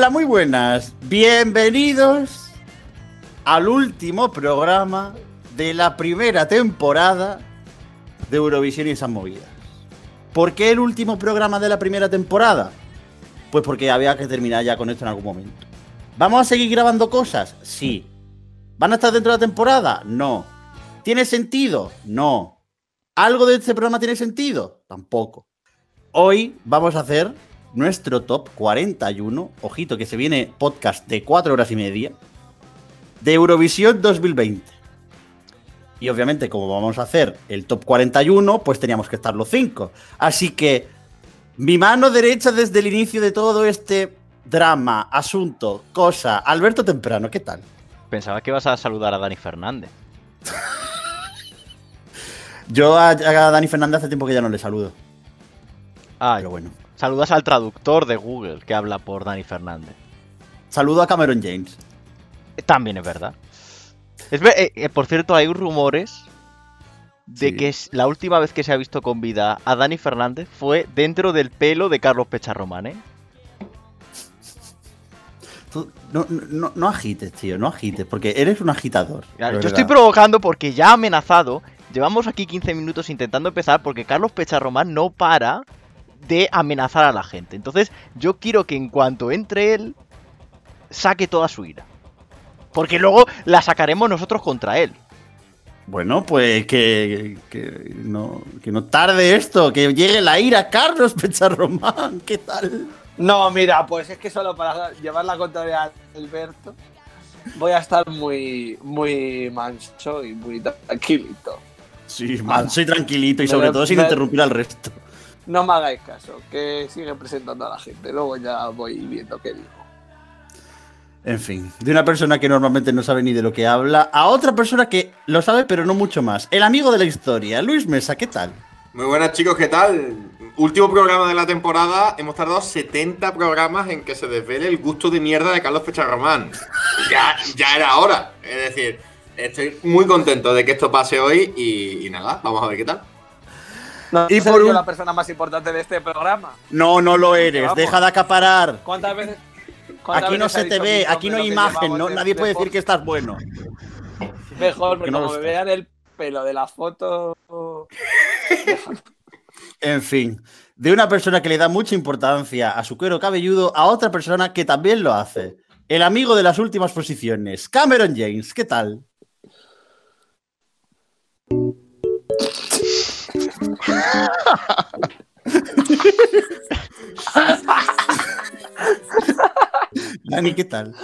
Hola, muy buenas. Bienvenidos al último programa de la primera temporada de Eurovisión y esas movidas. ¿Por qué el último programa de la primera temporada? Pues porque había que terminar ya con esto en algún momento. ¿Vamos a seguir grabando cosas? Sí. ¿Van a estar dentro de la temporada? No. ¿Tiene sentido? No. ¿Algo de este programa tiene sentido? Tampoco. Hoy vamos a hacer nuestro top 41. Ojito que se viene podcast de 4 horas y media. De Eurovisión 2020. Y obviamente, como vamos a hacer el top 41, pues teníamos que estar los 5. Así que mi mano derecha desde el inicio de todo este drama, asunto, cosa. Alberto Temprano, ¿qué tal? Pensaba que ibas a saludar a Dani Fernández. Yo a, a Dani Fernández hace tiempo que ya no le saludo. Ah, Pero bueno. Saludas al traductor de Google que habla por Dani Fernández. Saludo a Cameron James. Eh, También es verdad. Es eh, eh, por cierto, hay rumores de Sí. que es la última vez que se ha visto con vida a Dani Fernández fue dentro del pelo de Carlos Pecharromán, ¿eh? Tú- no, no, no agites, tío, no agites, porque eres un agitador. Yo estoy provocando porque ya ha amenazado. Llevamos aquí 15 minutos intentando empezar porque Carlos Pecharromán no para de amenazar a la gente. Entonces, yo quiero que en cuanto entre él, saque toda su ira. Porque luego la sacaremos nosotros contra él. Bueno, pues que, que no, que no tarde esto, que llegue la ira, Carlos Pecharromán, ¿qué tal? No, mira, pues es que solo para llevar la contraria a Alberto voy a estar muy, muy manso y muy tranquilito. Sí, manso y tranquilito y sobre todo sin interrumpir al resto. No me hagáis caso, que sigue presentando a la gente. Luego ya voy viendo qué digo. En fin, de una persona que normalmente no sabe ni de lo que habla, a otra persona que lo sabe pero no mucho más. El amigo de la historia, Luis Mesa, ¿qué tal? Muy buenas chicos, ¿qué tal? Último programa de la temporada, hemos tardado 70 programas en que se desvele el gusto de mierda de Carlos Pecharromán. Ya, ya era hora. Es decir, estoy muy contento de que esto pase hoy y, y nada, vamos a ver qué tal. No, Y por un- la persona más importante de este programa. No, no lo eres, Vamos. deja de acaparar. ¿Cuántas veces? cuántas Aquí no veces se te ve, aquí no hay imagen, llevamos no, de- nadie de puede decir que estás bueno. Mejor, porque no como me vean el pelo de la foto. En fin, de una persona que le da mucha importancia a su cuero cabelludo a otra persona que también lo hace. El amigo de las últimas posiciones, Cameron James, ¿qué tal? Dani, ¿qué tal?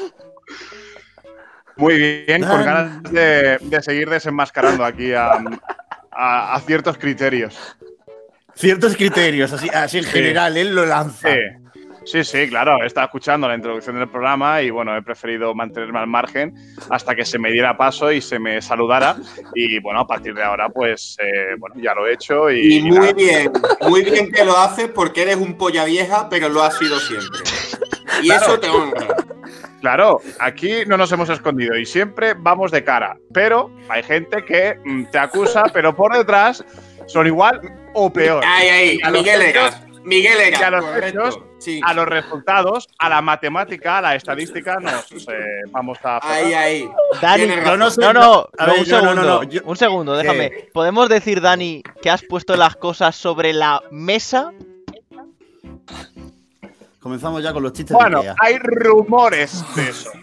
Muy bien, con ganas de, de seguir desenmascarando aquí a, a- a ciertos criterios. Ciertos criterios, así, así en general, él lo lanza. Sí, sí, sí, claro. Estaba escuchando la introducción del programa y bueno, he preferido mantenerme al margen hasta que se me diera paso y se me saludara. Y bueno, a partir de ahora, pues eh, bueno, ya lo he hecho y, Y muy nada. bien, muy bien que lo haces porque eres un polla vieja, pero lo has sido siempre. Y Claro. eso te honra. Claro, aquí no nos hemos escondido y siempre vamos de cara. Pero hay gente que mm, te acusa, pero por detrás son igual o peor. Ahí, ahí, A los Miguel Egas. Miguel y a los correcto. hechos, Sí. a los resultados, a la matemática, a la estadística, nos eh, vamos a. Ahí, ahí. Dani, no no, no, A no, ver, un no, no, segundo, no, no, yo- un segundo, déjame. ¿Qué? ¿Podemos decir, Dani, que has puesto las cosas sobre la mesa? Comenzamos ya con los chistes Bueno, de hay rumores de eso.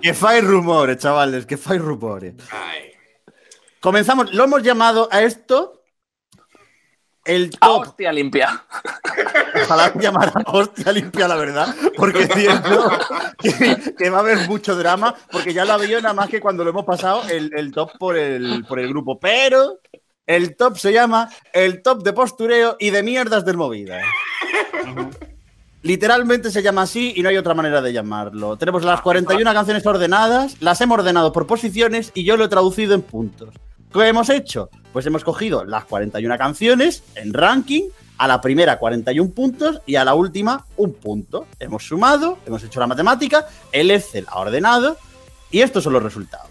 Que fai rumores, chavales, que fai rumores. Ay. Comenzamos, lo hemos llamado a esto el ¡Ah, top. hostia limpia! Ojalá llamara hostia limpia, la verdad, porque entiendo que, que va a haber mucho drama, porque ya lo había nada más que cuando lo hemos pasado el, el top por el, por el grupo. Pero el top se llama el top de postureo y de mierdas del movida. Literalmente se llama así y no hay otra manera de llamarlo. Tenemos las 41 canciones ordenadas, las hemos ordenado por posiciones y yo lo he traducido en puntos. ¿Qué hemos hecho? Pues hemos cogido las 41 canciones en ranking, a la primera 41 puntos y a la última un punto. Hemos sumado, hemos hecho la matemática, el Excel ha ordenado y estos son los resultados.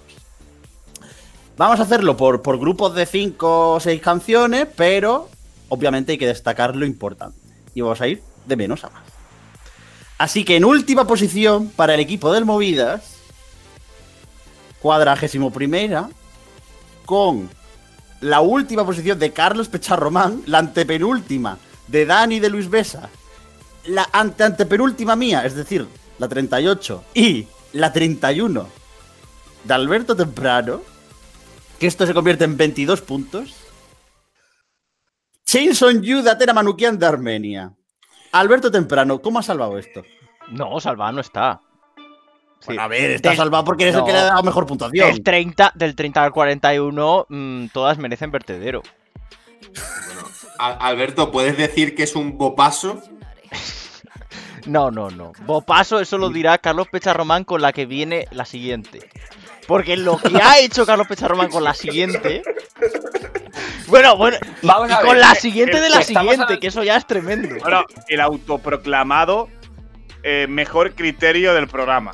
Vamos a hacerlo por, por grupos de 5 o 6 canciones, pero obviamente hay que destacar lo importante. Y vamos a ir de menos a más. Así que en última posición para el equipo del Movidas, cuadragésimo primera, con la última posición de Carlos Pecharromán, la antepenúltima de Dani de Luis Besa, la ante antepenúltima mía, es decir, la 38, y la 31 de Alberto Temprano, que esto se convierte en 22 puntos. Chainson Yu de Atena Manukian de Armenia. Alberto Temprano, ¿cómo ha salvado esto? No, salvado no está. Sí. Bueno, a ver, está Del- salvado porque eres el que no. le ha dado mejor puntuación. Del 30, del 30 al 41, mm, todas merecen vertedero. Bueno, Al- Alberto, ¿puedes decir que es un bopaso? No, no, no. Bopaso, eso lo dirá Carlos Pecharromán con la que viene la siguiente. Porque lo que ha hecho Carlos Pecharromán con la siguiente. Bueno, bueno. Y, Vamos y a con ver, la que- siguiente que- de la siguiente, que eso ya es tremendo. Bueno, el autoproclamado eh, mejor criterio del programa.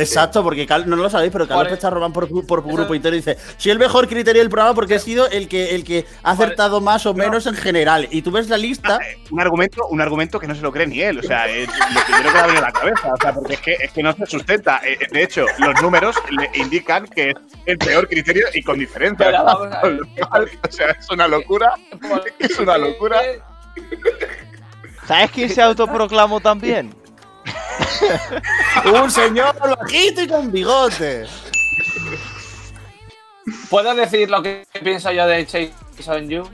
Exacto, porque Cal- no lo sabéis, pero Carlos Por- Pecharromán por, por Eso- grupo entero dice: Soy el mejor criterio del programa porque he sido el que, el que ha acertado más o menos en general. Y tú ves la lista. Eh, Un argumento, un argumento que no se lo cree ni él. O sea, es lo primero que le ha venido a la cabeza. O sea, porque es que, es que no se sustenta. Eh, De hecho, los números le indican que es el peor criterio y con diferencia. Pero vamos a ver. O sea, es una locura. Es una locura. ¿Sabes quién se autoproclamó también? Un señor bajito y con bigote. ¿Puedo decir lo que pienso yo de Jason Yu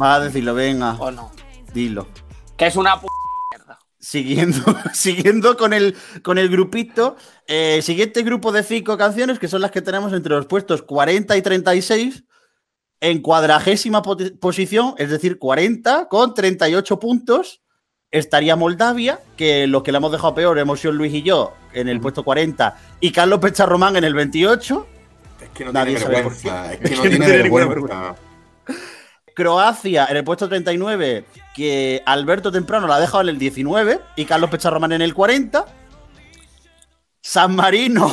Va a decirlo, venga, o no? dilo. Que es una p mierda. Siguiendo, siguiendo con el, con el grupito, eh, siguiente grupo de cinco canciones, que son las que tenemos entre los puestos 40 y 36, en cuadragésima po- posición, es decir, 40 con 38 puntos, estaría Moldavia, que los que la hemos dejado peor hemos sido Luis y yo en el puesto 40, y Carlos Pecharromán en el 28. Es que no Nadie tiene vergüenza. Es Es que no que no tiene tiene ninguna vergüenza. Croacia en el puesto 39, que Alberto Temprano la ha dejado en el 19 y Carlos Pecharromán en el 40. San Marino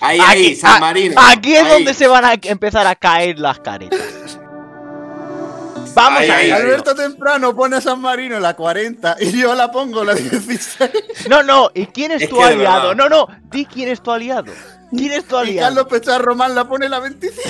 Ahí, ahí, Aquí- San a- Marino. Aquí es Ahí. donde se van a empezar a caer las caretas. Vamos Ahí, a ahí. Alberto Temprano pone a San Marino la 40 y yo la pongo la 16. No, no, ¿y quién es, Es tu aliado? No, no, di quién es tu aliado. ¿Quién es tu Y aliado? Carlos Pecharromán la pone la 25.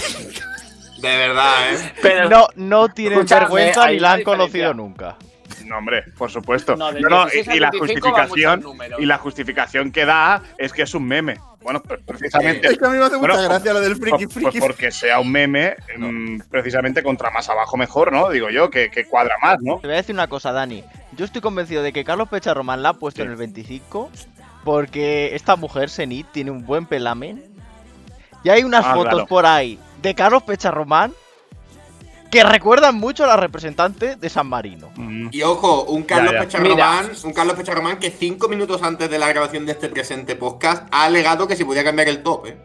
De verdad, ¿eh? Pero No, no tienen vergüenza ni la han conocido nunca. No, hombre, por supuesto. No, del No, no, 16 y, la 25 van justificación y la justificación que da es que es un meme. Bueno, pues precisamente. Es que a mí me hace mucha Bueno, gracia lo del friki Pues, friki. pues porque sea un meme, mm, precisamente contra más abajo mejor, ¿no? Digo yo, que, que cuadra más, ¿no? Te voy a decir una cosa, Dani. Yo estoy convencido de que Carlos Pecharromán la ha puesto Sí. en el 25 porque esta mujer, Zenit, tiene un buen pelamen. Y hay unas Ah, fotos claro. por ahí de Carlos Pecharromán que recuerdan mucho a la representante de San Marino. Mm, Y ojo, un Carlos Ya, ya. Pecharromán, un Carlos Pecharromán que cinco minutos antes de la grabación de este presente podcast ha alegado que se podía cambiar el top, ¿eh?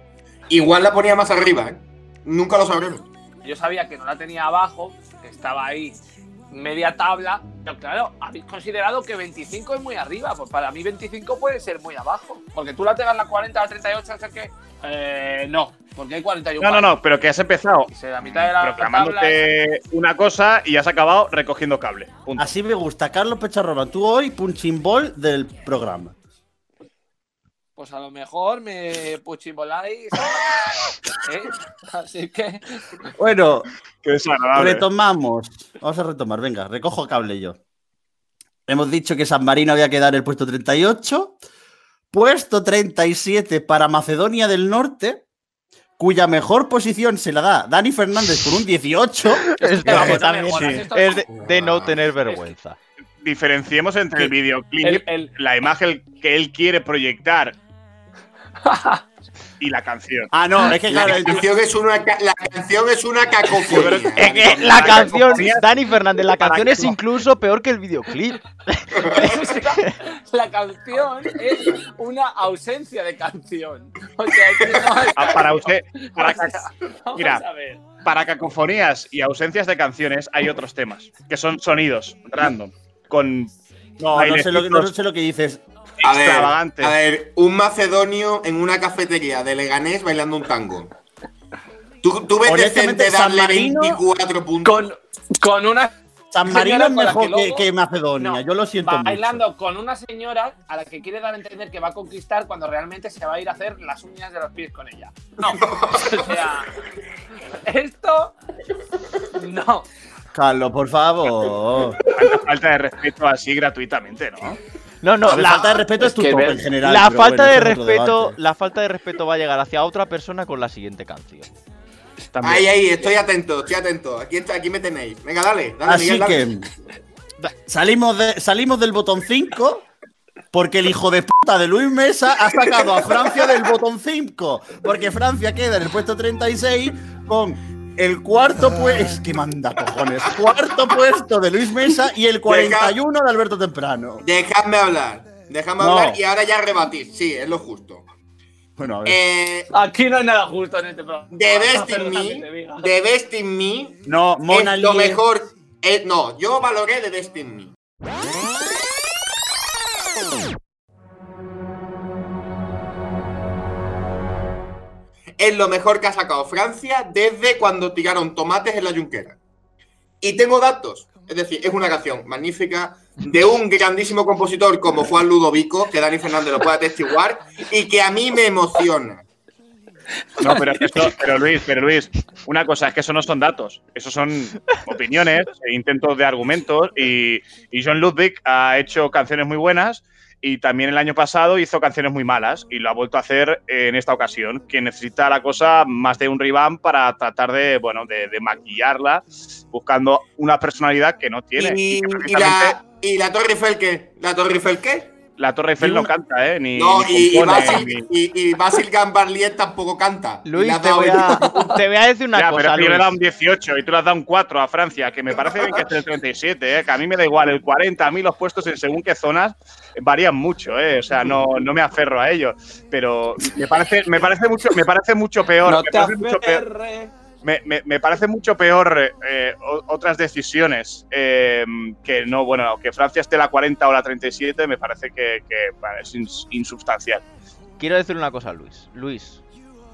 Igual la ponía más arriba, ¿eh? Nunca lo sabremos. yo sabía que no la tenía abajo, que estaba ahí media tabla, pero claro, habéis considerado que 25 es muy arriba, pues para mí 25 puede ser muy abajo, porque tú la tengas la 40 a la 38, o sea que eh, no, porque hay 41. No, no, no, pero que has empezado la mitad de la tabla proclamándote una cosa y has acabado recogiendo cable. Punto. Así me gusta, Carlos Pecharromán. Tú hoy, punching ball del programa. Pues a lo mejor me puchimboláis. ¿eh? Así que Bueno, retomamos. Vamos a retomar, venga, recojo cable yo. Hemos dicho que San Marino había quedado en el puesto 38. Puesto 37 para Macedonia del Norte, cuya mejor posición se la da Dani Fernández con un 18. Es, que vamos, que también mejoras, sí. esto es no- de, de no tener vergüenza. Diferenciemos entre el videoclip, el- el- la imagen que él quiere proyectar y la canción. Ah, no, es que La claro, el- canción es una, la canción es una cacofonía. Es que la La canción, cacofonía- Dani Fernández, la canción es incluso peor que el videoclip. la canción es una ausencia de canción. O sea, es que no hay- Ah, para usted, para, Vamos mira. a ver. para cacofonías y ausencias de canciones hay otros temas, que son sonidos random, con no, no sé, lo, que- no sé lo que dices. A ver, a ver, un macedonio en una cafetería de Leganés bailando un tango. ¿Tú, tú ves decente darle Marino- 24 puntos? Con, con una San Marino es mejor que que, luego- que Macedonia. No, Yo lo siento mucho. bailando con una señora a la que quiere dar a entender que va a conquistar cuando realmente se va a ir a hacer las uñas de los pies con ella. No. o sea, esto. No. Carlos, por favor. Falta de respeto así gratuitamente, ¿no? No, no, la la, falta de respeto es, es tu top en general. la falta bueno, de respeto, la falta de respeto va a llegar hacia otra persona con la siguiente canción. También. Ahí, ahí, estoy atento, estoy atento. Aquí, está- aquí me tenéis. Venga, dale, dale, Así Miguel, dale. que salimos, de, salimos del botón 5 porque el hijo de puta de Luis Mesa ha sacado a Francia del botón 5. Porque Francia queda en el puesto 36 con el cuarto puesto. que manda cojones. Cuarto puesto de Luis Mesa y el 41 de Alberto Temprano. Dejadme hablar. Dejadme No. hablar y ahora ya rebatís. Sí, es lo justo. Bueno, a ver. Eh, Aquí no hay nada justo en este programa. The Best in Me. The Best in Me no, Mona es lo mejor. eh, no, yo valoré The Best in Me. Es lo mejor que ha sacado Francia desde cuando tiraron tomates en la yunquera. Y tengo datos. Es decir, es una canción magnífica de un grandísimo compositor como Juan Ludovico, que Dani Fernández lo puede atestiguar, y que a mí me emociona. No, pero, esto- pero Luis, pero Luis, una cosa es que eso no son datos, eso son opiniones, e intentos de argumentos y, y John Ludwig ha hecho canciones muy buenas y también el año pasado hizo canciones muy malas y lo ha vuelto a hacer en esta ocasión, que necesita la cosa más de un revamp para tratar de, bueno, de, de maquillarla, buscando una personalidad que no tiene. Y, la, ¿Y la Torre Eiffel qué? ¿La Torre Eiffel qué? La Torre Eiffel no canta, ¿eh? Ni, No, ni y, y, compone, Basil, ni- y, y Basil Gambarlier tampoco canta. Luis, te voy, a, te voy a decir una ya, pero cosa, es que yo le he dado un 18 y tú le has dado un 4 a Francia, que me parece bien que esté el 37, ¿eh? que a mí me da igual el 40, a mí los puestos en según qué zonas varían mucho, ¿eh? o sea, no, no me aferro a ellos, pero me parece, me parece, mucho, me parece mucho peor. No me te parece mucho peor. Me, me- me parece mucho peor eh, o- otras decisiones eh, que no, bueno, que Francia esté la 40 o la 37, me parece que, que, bueno, es ins- insubstancial. Quiero decir una cosa, Luis. Luis,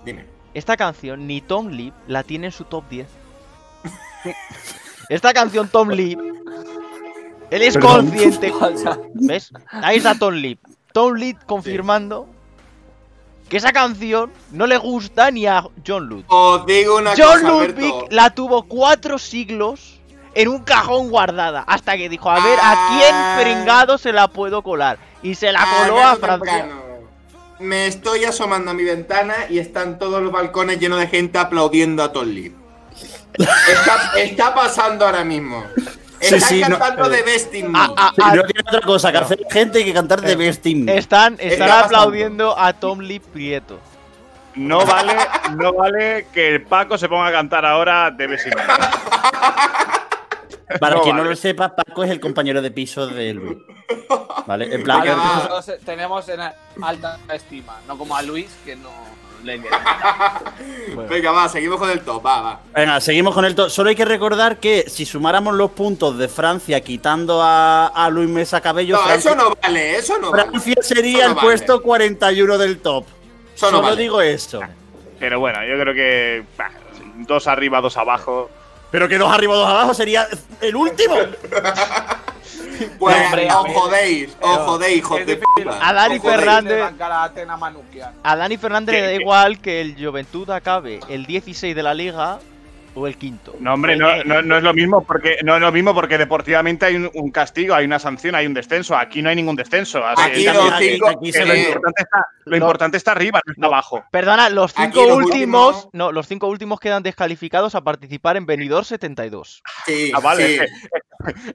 Dime. esta canción ni Tom Lip la tiene en su top 10. Esta canción Tom Lip, él es Perdón. consciente. ¿Ves? Ahí está Tom Lip. Tom Lip confirmando que esa canción no le gusta ni a John Ludwig. Os digo una John cosa, Ludwig Alberto. la tuvo cuatro siglos en un cajón guardada hasta que dijo, a ver, ¿a Ah. quién pringado se la puedo colar? Y se la coló a Francia. Temprano. Me estoy asomando a mi ventana y están todos los balcones llenos de gente aplaudiendo a Tom Lee. Está, está pasando ahora mismo. Sí, Están sí, no, cantando eh. de Best in Me. Ah, ah, Sí, ah, no tiene otra cosa que hacer gente y que cantar de Best in Me. están Está están aplaudiendo a Tom Lee Prieto. No vale, no vale que Paco se ponga a cantar ahora de Besito. Para No quien no lo sepa, Paco es el compañero de piso de Luis. ¿Vale? En plan, nosotros tenemos en alta estima, no como a Luis, que no Venga, va, seguimos con el top. Va, va. Venga, seguimos con el top. Solo hay que recordar que si sumáramos los puntos de Francia quitando a, a Luis Mesa Cabello, No, Francia, eso no vale, eso no vale. Francia sería no el vale. puesto 41 del top. Eso no Solo vale. digo eso. Pero bueno, yo creo que bah, dos arriba, dos abajo. Pero que dos arriba, dos abajo sería el último. Pues hombre, a os jodéis, os Pero jodéis, hijos es de puta. A Dani. Fernández- a Dani Fernández le da igual que el Juventud acabe el 16 de la liga o el quinto. No, hombre, no, no, no es lo mismo porque no es lo mismo porque deportivamente hay un, un castigo, hay una sanción, hay un descenso. Aquí no hay ningún descenso. así Aquí es. los aquí- cinco. aquí Que se lo, eh, importante está, lo importante está arriba, no está abajo. Perdona, los Aquí cinco los últimos, últimos- no, los cinco últimos quedan descalificados a participar en Benidorm 72. Sí, Ah, vale. sí.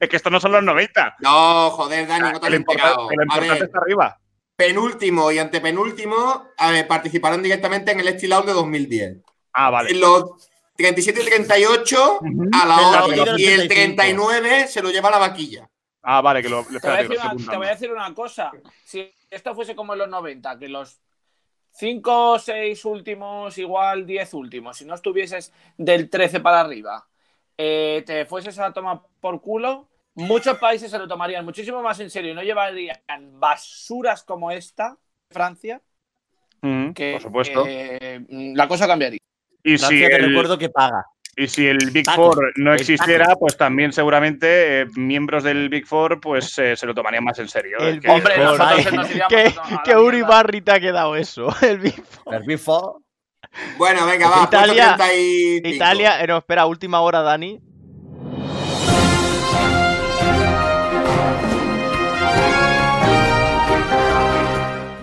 Es que estos no son los 90. No, joder, Dani, no te Que lo importante, que lo importante está arriba. penúltimo y antepenúltimo ver, participaron directamente en el Out de 2010. Ah, vale. Los 37 y 38 a la hora y el 35. 39 se lo lleva la vaquilla. Ah, vale, que lo. Te voy, a espérate, decir lo una, te voy a decir una cosa. Si esto fuese como en los 90, que los 5 o 6 últimos, igual 10 últimos, si no estuvieses del 13 para arriba, eh, te fueses a tomar por culo, muchos países se lo tomarían muchísimo más en serio y no llevarían basuras como esta, Francia, que por supuesto. eh, la cosa cambiaría. Y si te el- recuerdo que paga. Y si el Big. Four no existiera, pues también seguramente eh, miembros del Big Four pues eh, se lo tomarían más en serio. El Es que- Hombre, Big Four, nosotros ay, nos iríamos que, a la que Uri mierda. Barry te ha quedado eso. El Big Four. El Big Four. Bueno, venga, va. Italia- puesto 35. Italia, eh, no, espera, última hora, Dani.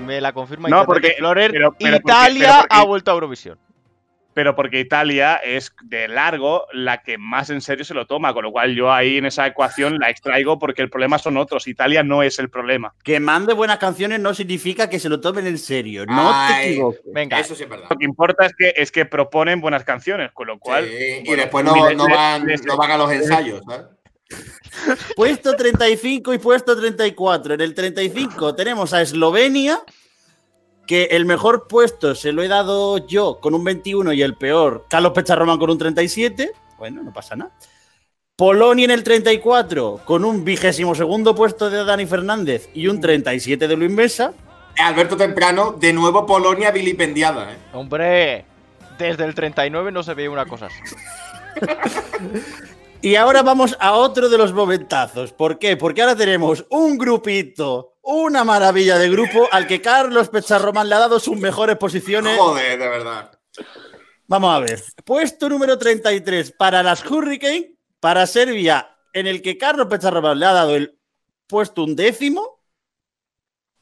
Me la confirma No, porque- Explorer. pero- pero porque- Italia pero porque- ha vuelto a Eurovisión. Pero porque Italia es de largo la que más en serio se lo toma, con lo cual yo ahí en esa ecuación la extraigo porque el problema son otros. Italia no es el problema. Que mande buenas canciones no significa que se lo tomen en serio. No te equivoques. Venga, Eso sí es verdad. Lo que importa es que, es que proponen buenas canciones, con lo cual. Sí, y después no, no van, no van a los ensayos, ¿sabes? Puesto 35 y puesto 34. En el 35 tenemos a Eslovenia, que el mejor puesto se lo he dado yo con un 21 y el peor Carlos Pecharroman con un 37. Bueno, no pasa nada. Polonia en el 34 con un vigésimo segundo puesto de Dani Fernández y un 37 de Luis Mesa. Alberto Temprano, de nuevo Polonia vilipendiada, ¿eh? hombre, desde el 39 no se veía una cosa así. Y ahora vamos a otro de los momentazos. ¿Por qué? Porque ahora tenemos un grupito, una maravilla de grupo al que Carlos Pecharroman le ha dado sus mejores posiciones. Joder, de verdad. Vamos a ver. Puesto número 33 para las Hurricane, para Serbia, en el que Carlos Pecharroman le ha dado el puesto un décimo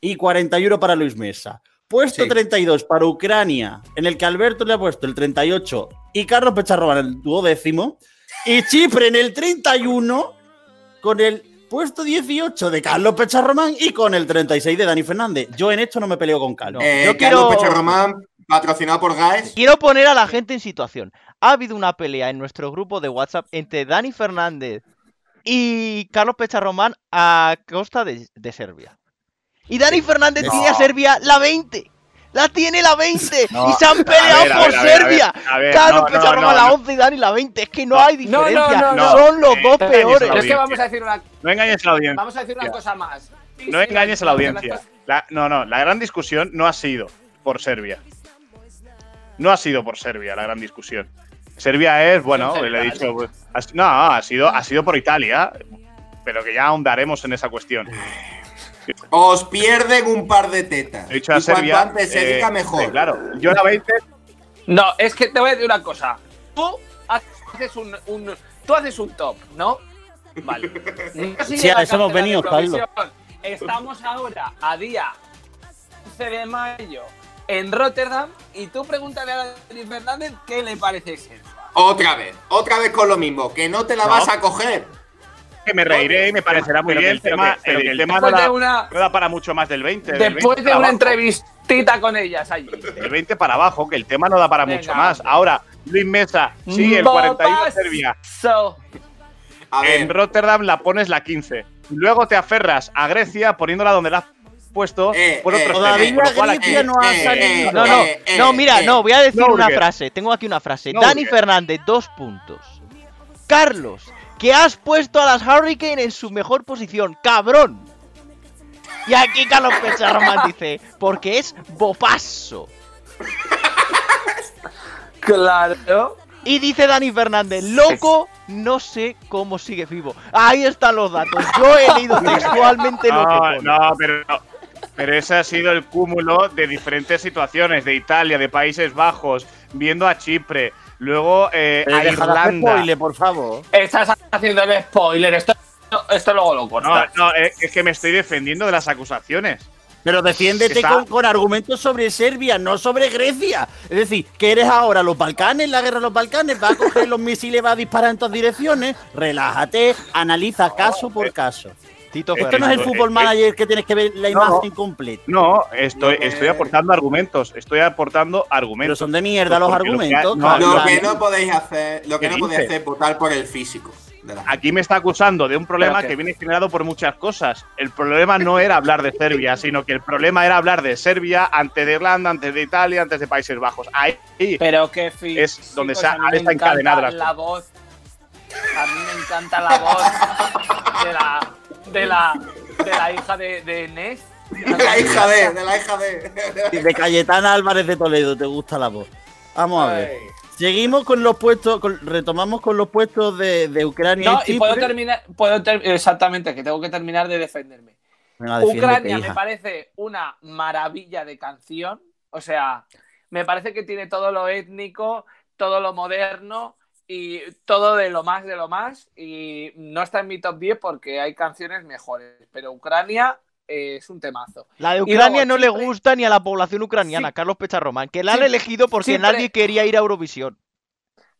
y 41 para Luis Mesa. Puesto Sí. 32 para Ucrania, en el que Alberto le ha puesto el 38 y Carlos Pecharroman el duodécimo. Y Chipre en el 31 con el puesto 18 de Carlos Pecharroman y con el 36 de Dani Fernández. Yo en esto no me peleo con Carlos. Eh, yo Carlos quiero- Pecho Román, patrocinado por Gaes. Quiero poner a la gente en situación. Ha habido una pelea en nuestro grupo de WhatsApp entre Dani Fernández y Carlos Pecharromán a costa de, de Serbia. Y Dani Fernández No. tiene a Serbia la 20. La tiene la 20 No. y se han peleado ver, por ver, Serbia. ver, Carlos no, no, Pecharromán no, la no. 11 y Dani la 20. Es que no No. hay diferencia. no, no. Son los dos engañes a la peores. Es que vamos a decir una, No engañes a la audiencia. vamos a decir una cosa más. No si engañes a la audiencia. La- no, no, la gran discusión no ha sido por Serbia. No ha sido por Serbia la gran discusión. Serbia es, bueno, le he dicho. pues, no, ha sido, ha sido por Italia, pero que ya ahondaremos en esa cuestión. Os pierden un par de tetas. He dicho a y cuanto Serbia. antes se eh, diga, mejor. sí, claro, yo la 20. No, es que te voy a decir una cosa. Tú haces un, un- tú haces un top, ¿no? Vale. No Sí, a eso hemos venido, Eurovisión. Estamos ahora a día 11 de mayo en Rotterdam y tú pregúntale a Dani Fernández qué le parece eso. Otra vez, otra vez con lo mismo. Que no te la No. vas a coger. Que me reiré y me parecerá muy bien, el pero tema, pero el el tema no de da, una, no da para mucho más del 20. del después 20 de una abajo. entrevistita con ellas allí. Del 20 para abajo, que el tema no da para Venga, mucho más. Ahora, Luis Mesa, sí, el 41 Bobazo. Serbia. A ver, En Rotterdam la pones la 15. Luego te aferras a Grecia poniéndola donde la has puesto Eh, por eh, otros todavía cual Grecia aquí- no ha salido. No, no, Eh, eh, no, mira, eh. no, voy a decir No, una frase. Tengo aquí una frase. No, Dani Burger. Fernández, dos puntos. Carlos, que has puesto a las Hurricane en su mejor posición, cabrón. Y aquí Carlos Pecharroman dice, porque es bopaso. Claro. Y dice Dani Fernández, loco, no sé cómo sigue vivo. Ahí están los datos. Yo he leído textualmente lo que No, pone. no, pero, pero ese ha sido el cúmulo de diferentes situaciones, de Italia, de Países Bajos, viendo a Chipre, luego eh, Eh, a Irlanda. spoiler, por favor. Estás haciendo el spoiler. Esto, esto luego lo No, cortas. no, es es que me estoy defendiendo de las acusaciones. Pero defiéndete con, con argumentos sobre Serbia, no sobre Grecia. Es decir, que eres ahora los Balcanes, la guerra de los Balcanes, vas a coger los misiles, vas a disparar en todas direcciones. Relájate, analiza caso por caso. Tito Esto no es el fútbol manager que tienes que ver la No. imagen completa. No, estoy, que- estoy aportando argumentos. Estoy aportando Pero argumentos. son de mierda los Porque lo que ha- argumentos. no, Lo que no podéis hacer, lo que ¿Qué no podéis hacer es votar por el físico. Aquí me está acusando de un problema ¿Pero que viene generado por muchas cosas. El problema no era hablar de Serbia, sino que el problema era hablar de Serbia antes de Irlanda, antes de Italia, antes de Países Bajos. Ahí Pero qué fin. Es donde se ha- a mí me está la la voz. A mí me encanta la voz de la de la de la hija de, de Ness. De la hija de, de la hija de. De Cayetana Álvarez de Toledo, te gusta la voz. Vamos a ver. Ay. Seguimos con los puestos, con- retomamos con los puestos de, de Ucrania No, y y puedo terminar, puedo ter- exactamente, que tengo que terminar de defenderme. Venga, Ucrania me parece una maravilla de canción. O sea, me parece que tiene todo lo étnico, todo lo moderno y todo de lo más de lo más. Y no está en mi top 10 porque hay canciones mejores. Pero Ucrania eh, es un temazo. La de Ucrania luego no le gusta ni a la población ucraniana, Sí. Carlos Pecharromán, que la han elegido porque Chipre- nadie quería ir a Eurovisión.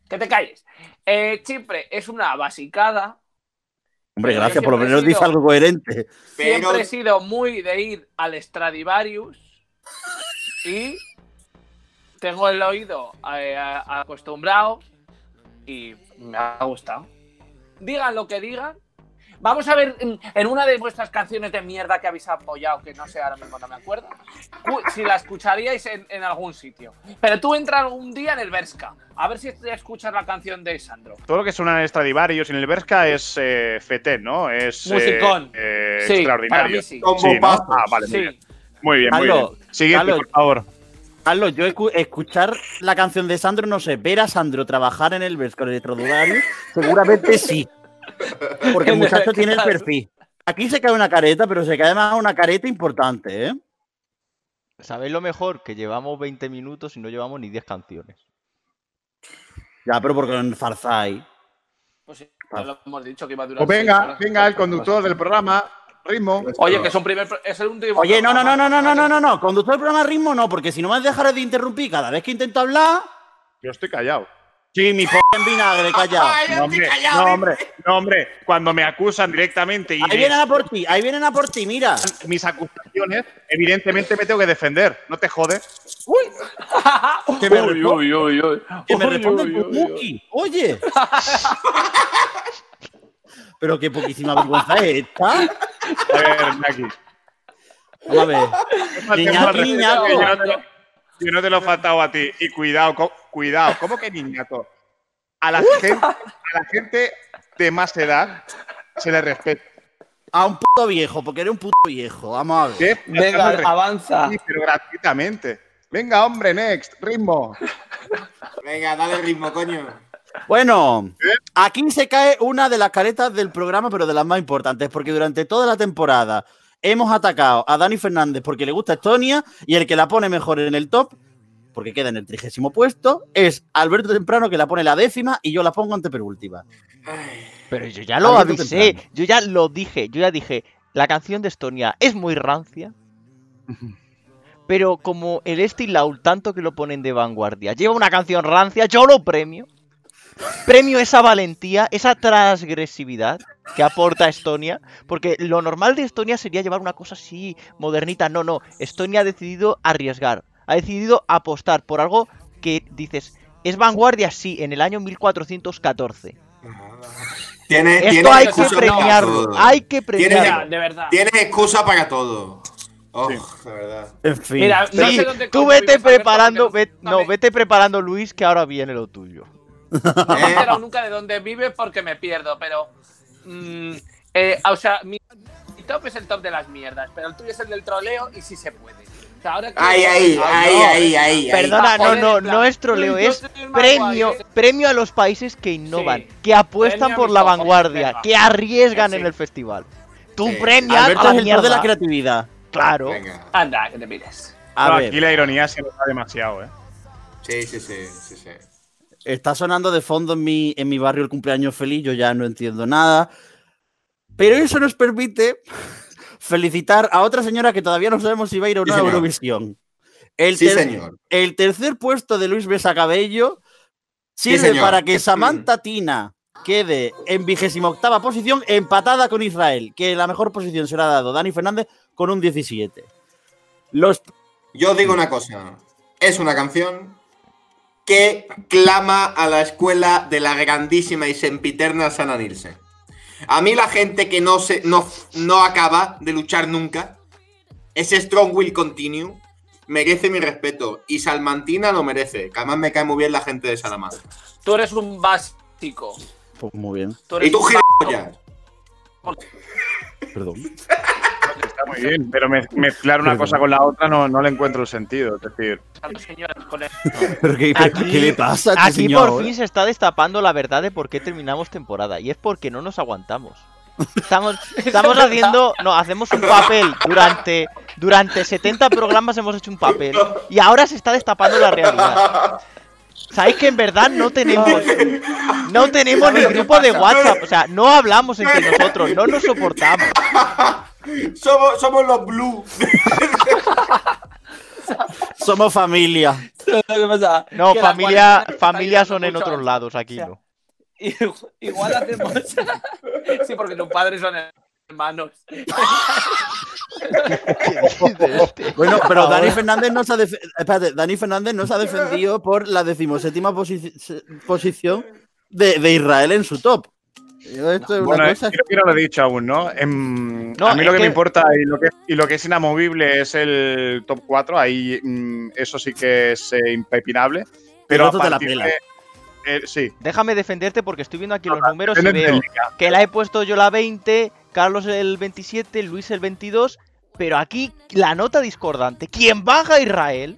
Que te calles. Eh, Chipre es una basicada. Hombre, gracias, por lo menos he dice sido- algo coherente. Siempre Pero- he sido muy de ir al Stradivarius y tengo el oído eh, acostumbrado y me ha gustado. Digan lo que digan. Vamos a ver en, en una de vuestras canciones de mierda que habéis apoyado, que no sé, ahora mismo no me acuerdo, cu- si la escucharíais en, en algún sitio. Pero tú entra algún día en el Berska, a ver si escuchas la canción de Sandro. Todo lo que suena en Stradivarius y en el Berska es eh, ¿no? Es eh, Musicón. eh, Sí, extraordinario. para mí sí. Con Sí. Ah, vale, muy Sí. bien. Muy bien, muy bien. Siguiente, por favor. Carlos, yo escu- escuchar la canción de Sandro, no sé, ver a Sandro trabajar en el Vers con el Electrodudario, seguramente sí. Porque el muchacho tiene el perfil. Aquí se cae una careta, pero se cae además una careta importante, ¿eh? ¿Sabéis lo mejor? Que llevamos 20 minutos y no llevamos ni 10 canciones. Ya, pero porque en Farzai. Pues sí, ya lo hemos dicho que iba a durar. Pues seis venga, horas. venga, el conductor del programa, ritmo. Oye, que es un primer. Es el último. Oye, no, no, no, no, no, no, no, no, no. Conductor del programa ritmo no, porque si no me dejaré de interrumpir cada vez que intento hablar. Yo estoy callado. Sí, mi p en vinagre, callado. No, hombre, no, hombre, no, hombre. Cuando me acusan directamente y Ahí me- vienen a por ti, ahí vienen a por ti, mira. mis acusaciones, evidentemente me tengo que defender. ¿No te jodes? Que me, Uy, respo- uy, uy, uy. que me Uy, responde uy, uy, uy. Oye. Pero qué poquísima vergüenza es esta. A ver, Naki. Vamos a ver. Niñato, niñato. Yo no, te lo, yo no te lo he faltado a ti. Y cuidado, co- cuidado. ¿Cómo que niñato? A la, gente, a la gente de más edad se le respeta. A un puto viejo, porque eres un puto viejo. Vamos a ver. ¿Qué? Venga, avanza. respeto, pero gratuitamente. Venga, hombre, next, ritmo. Venga, dale ritmo, coño. Bueno, aquí se cae una de las caretas del programa, pero de las más importantes, porque durante toda la temporada hemos atacado a Dani Fernández porque le gusta Estonia y el que la pone mejor en el top, porque queda en el trigésimo puesto, es Alberto Temprano que la pone la décima y yo la pongo antepenúltima. Pero yo ya lo Alberto avisé, Temprano. yo ya lo dije, yo ya dije, la canción de Estonia es muy rancia. Pero como el Esti Laul, tanto que lo ponen de vanguardia, lleva una canción rancia, yo lo premio. Premio esa valentía, esa transgresividad que aporta Estonia. Porque lo normal de Estonia sería llevar una cosa así, modernita. No, no. Estonia ha decidido arriesgar. Ha decidido apostar por algo que dices, es vanguardia, sí, en el año 1414. Tiene, Esto tiene hay que premiarlo. todo. Hay que Tiene- premiarlo. de verdad. Tienes excusa para todo. Oh, la verdad. En fin. Mira, no Sí, sé dónde tú vete preparando, ve- no, vete preparando Luis, que ahora viene lo tuyo. No me he enterado nunca de dónde vives porque me pierdo, pero. mm, eh, o sea, mi, mi top es el top de las mierdas, pero el tuyo es el del troleo y sí se puede. O sea, ahora que- Ahí, ahí, ahí, no, ahí, ahí. Perdona, no, no, no es troleo, "Uy, yo es premio, guay, eh". premio a los países que innovan, Sí. que apuestan por la vanguardia, que arriesgan Sí. en el festival. Tú Sí. premias Alberto a la de la creatividad. Claro. Venga. Anda, que te mires. A No, ver, aquí la ironía se nota demasiado, ¿eh? Sí, sí, sí, sí, sí. Está sonando de fondo en mi, en mi barrio el cumpleaños feliz, yo ya no entiendo nada. Pero eso nos permite felicitar a otra señora que todavía no sabemos si va a ir Sí, a señor. Eurovisión. El, Sí, ter- señor. el tercer puesto de Luis Besa Cabello sirve para que Samantha Tina quede en vigésima octava posición, empatada con Israel, que la mejor posición se la ha dado Dani Fernández con un 17. Los Yo digo una cosa. Es una canción que clama a la escuela de la grandísima y sempiterna Sana Nielsen. A mí la gente que no, se, no, no acaba de luchar nunca, ese strong will continue, merece mi respeto. Y Salmantina lo merece. Que además me cae muy bien la gente de Salamanca. Tú eres un básico. Pues muy bien, Tú eres Y tú, gilipollas. perdón. Está muy bien, pero mez- mezclar una cosa con la otra no, no le encuentro el sentido. Es decir, A los señores con el- ¿Pero qué, pero Aquí- qué le pasa a este Aquí señor? por fin se está destapando la verdad de por qué terminamos temporada. Y es porque no nos aguantamos. Estamos, estamos haciendo. No, hacemos un papel. Durante, durante 70 programas hemos hecho un papel. Y ahora se está destapando la realidad. ¿Sabéis que en verdad no tenemos. No tenemos ni ¿Sabes lo que grupo de? WhatsApp? O sea, no hablamos entre nosotros, no nos soportamos. Somos, somos los Blue. Somos familia. ¿Qué pasa? No, Que familia, familia son en otros lados, aquí O sea, no. Igual- Igual hacemos. sí, porque tus padres son hermanos. Bueno, pero Dani Fernández no se ha espérate, Dani Fernández no se ha defendido por la decimoséptima posi- posición de, de Israel en su top. Yo esto bueno, cosa- creo que no lo he dicho aún, ¿no? Em, No, a mí lo que, que- me importa y lo que, y lo que es inamovible es el top 4. Ahí mm, eso sí que es eh, impepinable. Pero a te la partir pela. de. eh, sí. Déjame defenderte porque estoy viendo aquí los números y veo que la he puesto yo la 20, Carlos el 27, Luis el 22, pero aquí la nota discordante. Quien baja a Israel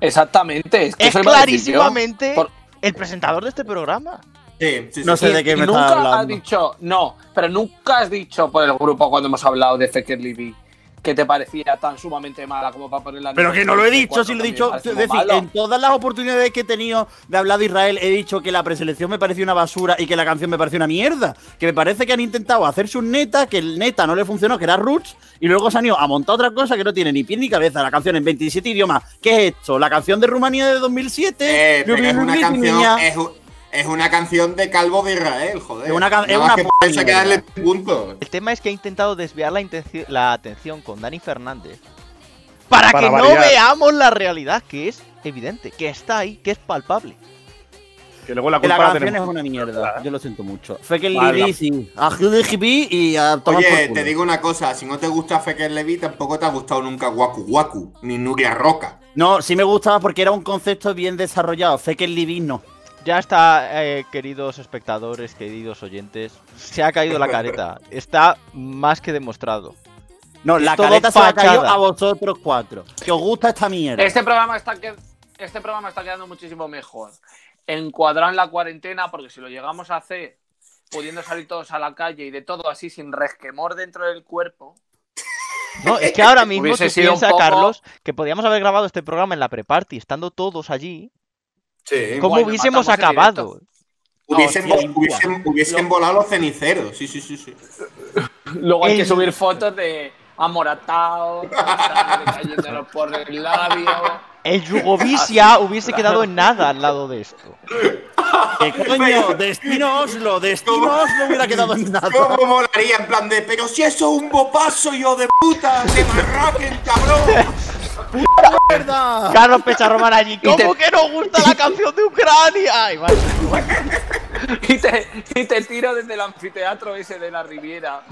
Exactamente. Es, que es clarísimamente Por- el presentador de este programa. Sí, sí, No sí. sé de qué me nunca estás has hablando. dicho, no, pero nunca has dicho por el grupo cuando hemos hablado de Feker Libby que te parecía tan sumamente mala como para ponerla en Pero que no lo he 34, dicho, si lo he dicho. Es decir, malo. en todas las oportunidades que he tenido de hablar de Israel, he dicho que la preselección me pareció una basura y que la canción me pareció una mierda. Que me parece que han intentado hacerse un neta, que el neta no le funcionó, que era Roots, y luego se han ido a montar otra cosa que no tiene ni pie ni cabeza. La canción en 27 idiomas. ¿Qué es esto? ¿La canción de Rumanía de 2007? Eh, pero es una canción. Es, es una canción de Calvo de Israel, joder. Es una can- es una que puta por que darle puntos. El tema es que ha intentado desviar la, intenci- la atención con Dani Fernández para, Para que no veamos la realidad, que es evidente, que está ahí, que es palpable. Que luego la Que la culpa la canción es una mierda. Yo lo siento mucho. El Vale. Lili, sí. A y a tomar por Oye, culo. te digo una cosa, si no te gusta Feker Levi, tampoco te ha gustado nunca Waku Waku, ni Nuria Roca. No, sí me gustaba porque era un concepto bien desarrollado. El Libby no. Ya está, eh, queridos espectadores, queridos oyentes, se ha caído la careta. Está más que demostrado. No, Es la careta se la cayó a vosotros cuatro. Que os gusta esta mierda. Este programa está que este programa está quedando muchísimo mejor. Encuadrado en la cuarentena, porque si lo llegamos a hacer pudiendo salir todos a la calle y de todo así sin resquemor dentro del cuerpo, No, es que ahora mismo piensas, poco- Carlos, que podíamos haber grabado este programa en la pre-party, estando todos allí. Sí. ¿Cómo hubiésemos acabado? Hubiesen, No, vo- sí, hubiesen, hubiesen volado los ceniceros. Sí, sí, sí, sí. luego hay que subir fotos de amoratado, cayéndonos por el labio. El Yugovicia hubiese quedado en nada al lado de esto. ¿Qué coño? Destino Oslo. Destino Oslo hubiera quedado en nada. ¿Cómo molaría en plan de, pero si eso es un bopazo, yo de puta, de marraquen, cabrón? ¡Mierda! Carlos Pecharroman allí. Y te- ¿Cómo que no gusta la canción de Ucrania? Y va- Y te, y te tiro desde el anfiteatro ese de la Riviera.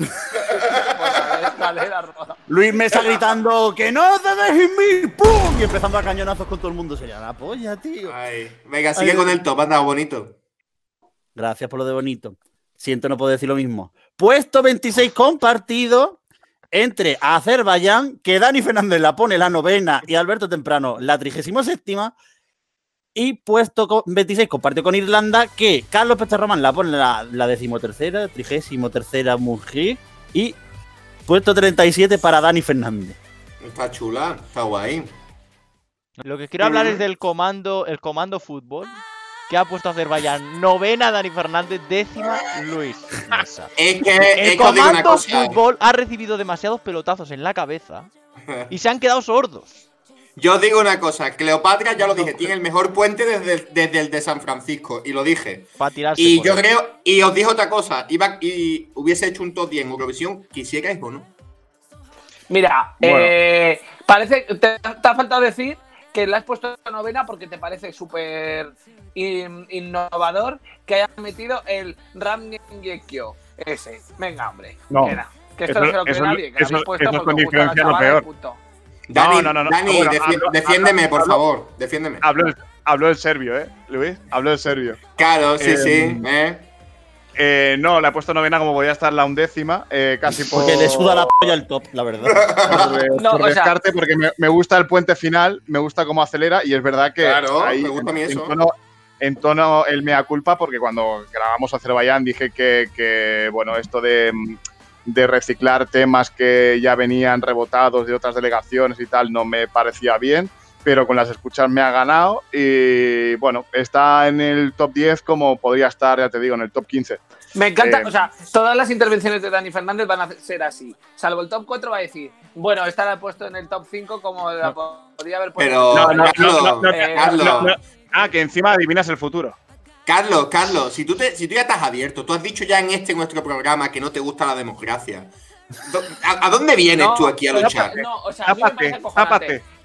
por la roja. Luis Mesa gritando ¡Que no te dejes mí! ¡Pum! Y empezando a cañonazos con todo el mundo. Sería la polla, tío. Ay, venga, sigue Ay. con el top, anda, bonito. Gracias por lo de bonito. Siento no puedo decir lo mismo. Puesto 26 compartido entre Azerbaiyán, que Dani Fernández la pone la novena y Alberto Temprano la 37 y puesto co- 26 compartido con Irlanda, que Carlos Pecharroman la pone la, la decimotercera, trigésimo tercera mujer y puesto 37 para Dani Fernández. Está chula, está guay. Lo que quiero hablar es del comando, el comando fútbol, que ha puesto Azerbaiyán. Novena Dani Fernández, décima Luis Mesa. Es que, es El una comando cosa. fútbol ha recibido demasiados pelotazos en la cabeza y se han quedado sordos. Yo os digo una cosa, Cleopatra, ya lo dije, tiene el mejor puente desde, desde el de San Francisco, y lo dije. Para tirarse Y yo él. creo, y os digo otra cosa, iba, y hubiese hecho un top 10 en Eurovisión, quisierais o no. Mira, Bueno. eh, parece te, te ha faltado decir que la has puesto en novena porque te parece súper in- innovador que hayas metido el Ram Ngekyo ese. Venga, hombre. No. que, esto Eso- no se lo cree nadie. Que lo eso- habéis puesto eso es porque con gusta lo peor. Dani, no, no, no. Dani, Bueno, defi- hablo- defiéndeme, hablo- por hablo- favor, defiéndeme. Habló el, serbio, ¿eh, Luis? Habló el serbio. Claro, sí, Eh, sí, ¿eh? Eh, no, le he puesto novena como podía estar la undécima, eh, casi por, Porque le suda la polla el top, la verdad. por, No, por o sea- descarte, porque me, me gusta el puente final, me gusta cómo acelera y es verdad que Claro, ahí, me gusta a mí en, eso. en tono, en tono el mea culpa, porque cuando grabamos Azerbaiyán dije que, que, bueno, esto de, de reciclar temas que ya venían rebotados de otras delegaciones y tal no me parecía bien, pero con las escuchas me ha ganado y bueno, está en el top 10 como podría estar, ya te digo, en el top 15. Me encanta, Eh, o sea, todas las intervenciones de Dani Fernández van a ser así. Salvo el top 4 va a decir, bueno, esta la he puesto en el top 5 como la podría haber puesto. Pero, No, no, Carlos, no, no, Eh, Carlos, no. Ah, que encima adivinas el futuro. Carlos, Carlos, si tú, te- si tú ya estás abierto, tú has dicho ya en este nuestro programa que no te gusta la democracia. ¿A, a dónde vienes No, tú aquí a luchar? No, o sea, a mí me parece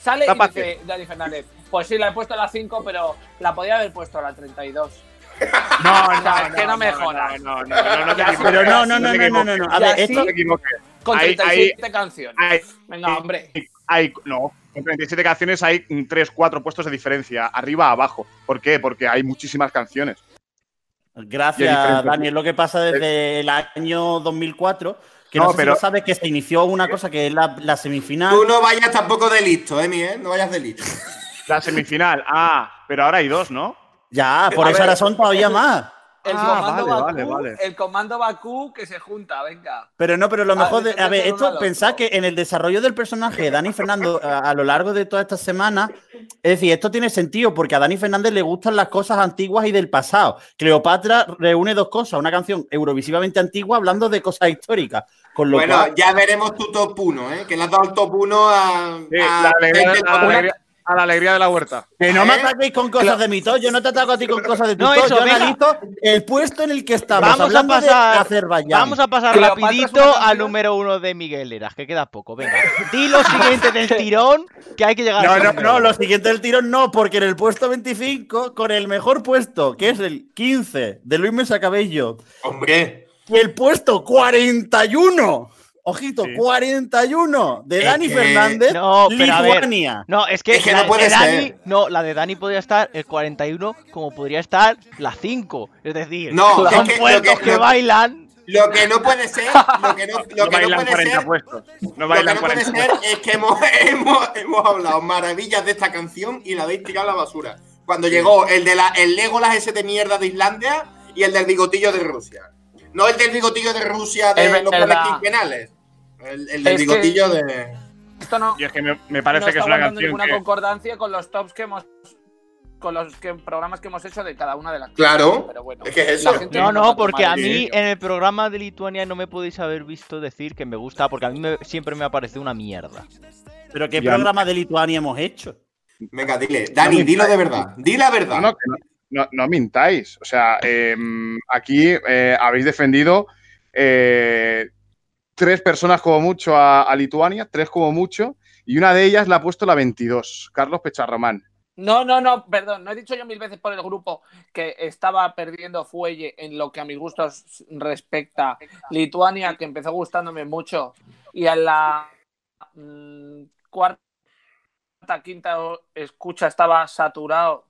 Sale tápate. y dice Dani Fernández, pues sí, la he puesto a la 5, pero la podía haber puesto a la 32. No, O sea, es que no me jodas. No, no, no, no te. Pero no, no, no, no, no, no, no. A Y ver, esto. No te equivoques. Con Ahí- 37 canciones. Hay, Venga, hombre. hay, no, con 37 canciones hay 3, 4 puestos de diferencia, arriba abajo. ¿Por qué? Porque hay muchísimas canciones. Gracias, diferentes- Dani. Es lo que pasa desde el año 2004. Que No, no, sé pero- si lo sabes que se inició una cosa que es la, la semifinal. Tú no vayas tampoco de listo, Emi, ¿eh? No vayas de listo. La semifinal, ah, pero ahora hay dos, ¿no? Ya, por A eso ver, ahora son todavía más. El Ah, comando vale, Bakú, vale, vale. el comando Bakú que se junta, venga. Pero no, pero lo mejor de. A ver, del uno esto, pensad que en el desarrollo del personaje de Dani Fernando a, a lo largo de toda esta semana, es decir, esto tiene sentido porque a Dani Fernández le gustan las cosas antiguas y del pasado. Cleopatra reúne dos cosas: una canción eurovisivamente antigua hablando de cosas históricas. Con lo Bueno, cual, ya veremos tu top 1, ¿eh? Que le has dado el top 1 a. Sí, a- la alegría, alegría, a la alegría de la huerta. que no me ¿Eh? ataquéis con cosas de mi top. Yo no te ataco a ti con cosas de tu No, eso, Yo analizo el puesto en el que estamos. Vamos a pasar- de Azerbaiyán. Vamos a pasar Cleopatra rapidito al número uno de Miguel Eras, que queda poco. Venga, di lo siguiente del tirón, que hay que llegar No, a no, número. no, lo siguiente del tirón no, porque en el puesto 25, con el mejor puesto, que es el 15 de Luis Mesa Cabello, Hombre. y el puesto 41, ojito, Sí. 41 de Es Dani que- Fernández, No, pero a ver. Lituania. No, es que, Es que la no puede de Dani, ser. no, la de Dani podría estar el 41 como podría estar la 5. Es decir, No, son es que lo puestos que- que, lo- bailan. Lo que no puede ser, lo que no, lo No que no bailan puede 40 ser, puestos. No lo que no puede 40 ser puestos. es que hemos, hemos, hemos hablado maravillas de esta canción y la habéis tirado a la basura. Cuando llegó el de la, el Legolas ese de mierda de Islandia y el del bigotillo de Rusia. No el del bigotillo de Rusia de Es los planes quinquenales. El, el del Es que- bigotillo de. Esto no, Y es que me, me parece no que es está una canción ninguna que. concordancia con los tops que hemos. con los que, programas que hemos hecho de cada una de las Claro. Pero bueno, Es que es eso. No, no, porque a mí en el programa de Lituania no me podéis haber visto decir que me gusta, porque a mí me- siempre me ha parecido una mierda. Pero ¿qué Ya. programa de Lituania hemos hecho? Venga, dile. Dani, dilo de verdad. Di la verdad. No, no, que no, no- mintáis. O sea, eh, aquí eh, habéis defendido eh, tres personas como mucho a, a Lituania, tres como mucho, y una de ellas la ha puesto la 22, Carlos Pecharromán. No, no, no, perdón, no he dicho yo mil veces por el grupo que estaba perdiendo fuelle en lo que a mis gustos respecta. Lituania, que empezó gustándome mucho, y a la mm, cuarta, quinta escucha estaba saturado.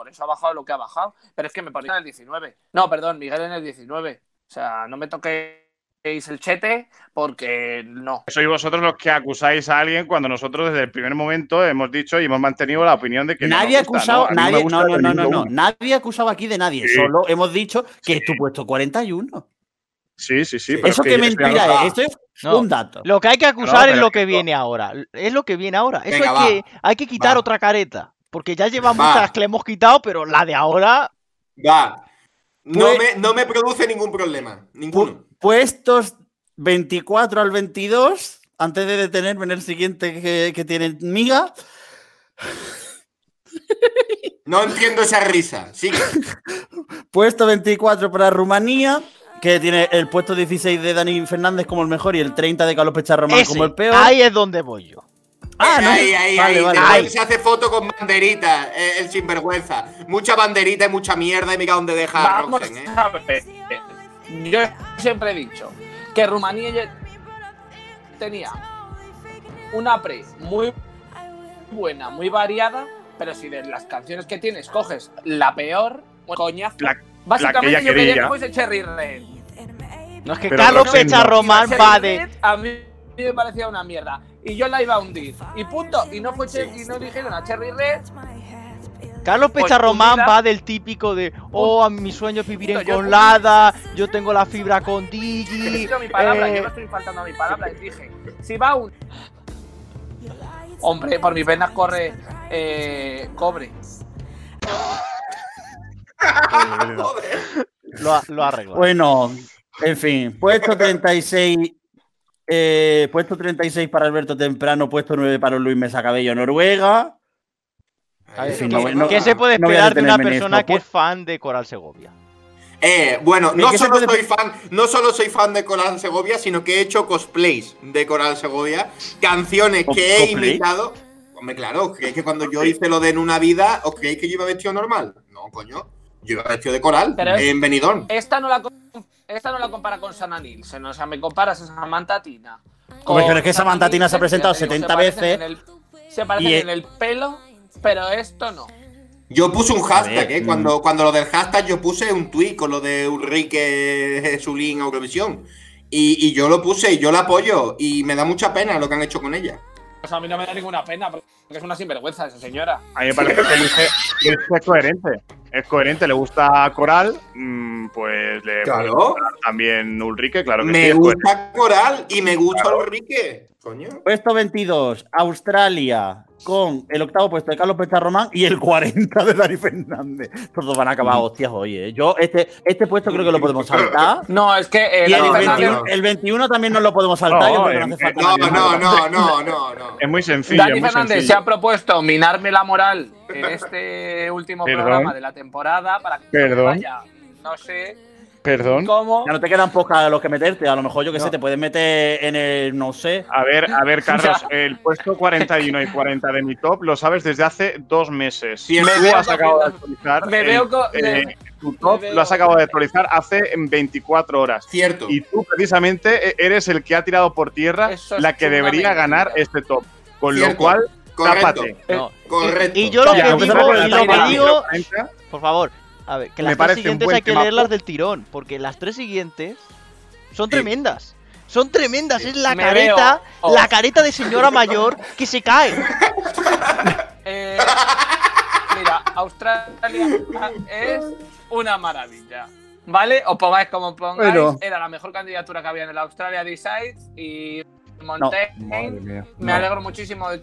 Por eso ha bajado lo que ha bajado. Pero es que me ponía en el 19. No, perdón, Miguel en el 19. O sea, no me toquéis el chete porque no. Sois vosotros los que acusáis a alguien cuando nosotros desde el primer momento hemos dicho y hemos mantenido la opinión de que nadie ha acusado, ¿no? Nadie, no, no, no, no, nadie ha acusado aquí de nadie, Sí. solo hemos dicho que Sí. es tu puesto 41. Sí, sí, sí. pero Eso es que mentira es, esto es No. un dato. Lo que hay que acusar No, es lo que que- viene ahora. Es lo que viene ahora. Eso Venga, hay, que, hay que quitar Va. otra careta. Porque ya lleva Va. muchas que le hemos quitado, pero la de ahora. Va. No, Pues- me, no me produce ningún problema. Ninguno. Pu- puestos 24 al 22, antes de detenerme en el siguiente que, que tiene Miga, No entiendo esa risa. Sigue. puesto 24 para Rumanía, que tiene el puesto 16 de Dani Fernández como el mejor y el 30 de Carlos Pecharromán ese, como el peor. ahí es donde voy yo. Ah, no. ahí, ahí, Vale, ahí. vale, vale. se hace foto con banderitas, eh, el sinvergüenza. Mucha banderita y mucha mierda y mira dónde deja a Vamos Roxen, ¿eh? a ver. Yo siempre he dicho que Rumanía tenía una pre muy buena, muy variada, pero si de las canciones que tienes coges la peor, pues coñazo. La- Básicamente ella yo quería que fuese Cherry Red. No es que Carlos que. Pecharromán Cherry va de. A mí me parecía una mierda. Y yo la iba a hundir. Y punto. Y no fue y no dijeron a Cherry Red. Carlos Pues Pecharromán unida- va del típico de oh, a mi sueño es vivir en Yo- Conlada, yo tengo la fibra con Digi. dicho mi palabra, eh, yo no estoy faltando a mi palabra. Y dije, si va un. Hombre, por mis venas corre eh, cobre. lo, lo ha arreglado. Bueno, en fin, puesto 36. Eh, puesto 36 para Alberto Temprano, puesto 9 para Luis Mesa Cabello, Noruega. ¿qué, no se puede no esperar de una persona esto. que es fan de Coral Segovia? Eh, bueno, ¿De no solo puede- soy fan, no solo soy fan de Coral Segovia, sino que he hecho cosplays de Coral Segovia, canciones ¿Co- que he cosplay? imitado. Hombre, claro, ¿os creéis que cuando yo hice lo de en una vida, ¿os creéis que yo iba vestido normal? No, coño. Yo iba vestido de coral Pero es- en Benidorm. Esta no la, esta no la compara con Sana Nielsen, o sea, me comparas a Samantha Tina. Hombre, pero es que Samantha Tina se ha presentado digo, 70 se parecen veces en el- se parecen y- en el pelo, pero esto no. Yo puse un hashtag, ver, ¿eh? mm. Cuando, cuando lo del hashtag yo puse un tweet con lo de Ulrike Jesulín Eurovisión. Y, y yo lo puse y yo la apoyo. Y me da mucha pena lo que han hecho con ella. Pues a mí no me da ninguna pena, porque es una sinvergüenza esa señora. A mí me parece que es coherente. Es coherente, le gusta Coral, mm, pues le Claro. gustar también Ulrike, claro que sí. Me es coherente. gusta Coral y me gusta Ulrike. Coño. Puesto 22, Australia, con el octavo puesto de Carlos Pecharromán y el 40 de Dani Fernández. Todos van a acabar hostias hoy, ¿eh? Yo, este, este puesto creo que lo podemos saltar. No, es que eh, Y el, no, Fernández- 21, el 21 también nos lo podemos saltar. No, yo creo que no en- hace falta No, no, no, no, no, no. Es muy sencillo. Dani muy Fernández sencillo. se ha propuesto minarme la moral en este último Perdón. programa de la temporada para que Perdón. vaya, no sé Perdón. cómo. Ya no te quedan pocas a los que meterte. A lo mejor yo que No. sé, te puedes meter en el, no sé. A ver, a ver, Carlos, el puesto 41 y 40 de mi top lo sabes desde hace dos meses. Sí, Tú me veo has acabado de actualizar. me el- veo co- eh, me- tu top veo- lo has acabado de actualizar hace 24 horas. Cierto. Y tú precisamente e- eres el que ha tirado por tierra Eso la que debería mentira. ganar este top. Con lo cual, Correcto. tápate. No. Correcto. Y, y yo lo que digo, y lo que digo, 40, por favor, a ver, que Me las tres siguientes hay que leerlas del tirón, porque las tres siguientes son Sí. tremendas. Son tremendas, Sí. es la Me careta, veo- la careta de señora mayor que se cae. Eh, mira, Australia es una maravilla. ¿Vale? O pongáis como pongáis. Era la mejor candidatura que había en el Australia Decides y No. Montaigne. mía. Me alegro muchísimo de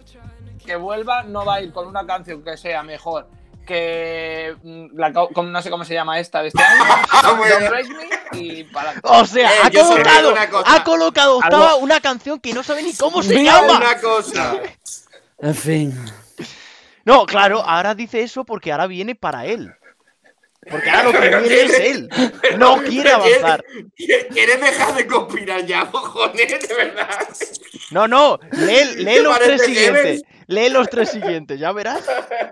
que vuelva. No va a ir con una canción que sea mejor que mm, la, no sé cómo se llama esta de este año. Me y para O sea, Eh, ha colocado, ha colocado octava una canción que no sabe ni cómo se Mira llama. Una cosa. En fin. No, claro, ahora dice eso porque ahora viene para él. Porque ahora lo que viene es él. No quiere avanzar. ¿Quieres dejar de conspirar ya, cojones? De verdad. No, no, lee, lee ¿Te los tres siguientes. Lee los tres siguientes, ya verás.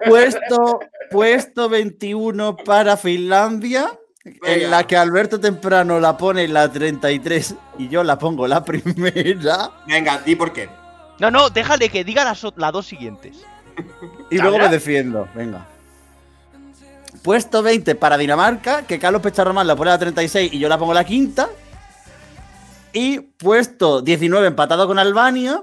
Puesto, puesto 21 para Finlandia. Venga. En la que Alberto Temprano la pone en la 33 y yo la pongo la primera. Venga, di por qué. No, no, déjale que diga las, las dos siguientes. Y luego me defiendo. Venga. Puesto 20 para Dinamarca, que Carlos Pecharromán la pone a la 36 y yo la pongo a la quinta. Y puesto 19 empatado con Albania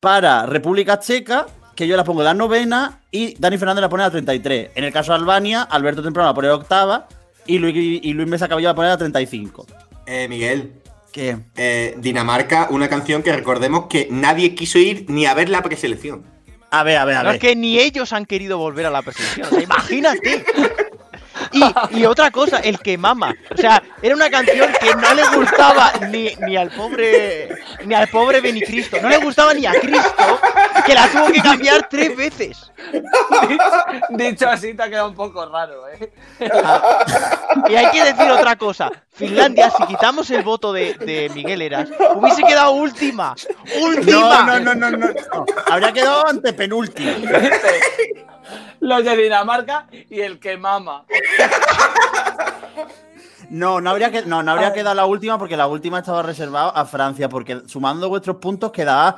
para República Checa, que yo la pongo a la novena y Dani Fernández la pone a la 33. En el caso de Albania, Alberto Temprano la pone a la octava y Luis, y Luis Mesa Cabello la pone a la 35. Eh, Miguel, ¿Qué? eh, Dinamarca, una canción que recordemos que nadie quiso ir ni a ver la preselección. A ver, a ver, a No ver. es que ni ellos han querido volver a la preselección. O sea, imagínate. Y, y otra cosa, el que mama. O sea, era una canción que no le gustaba ni, ni al pobre ni al pobre Benicristo. No le gustaba ni a Cristo, que la tuvo que cambiar tres veces. Dicho así te ha quedado un poco raro, ¿eh? Y hay que decir otra cosa. Finlandia, si quitamos el voto de, de Miguel Eras, hubiese quedado última. ¡Última! No, no, no, no, no, no. Habría quedado ante penúltimo. Los de Dinamarca y el que mama. No, no habría, que, no, no habría quedado la última porque la última estaba reservada a Francia, porque sumando vuestros puntos quedaba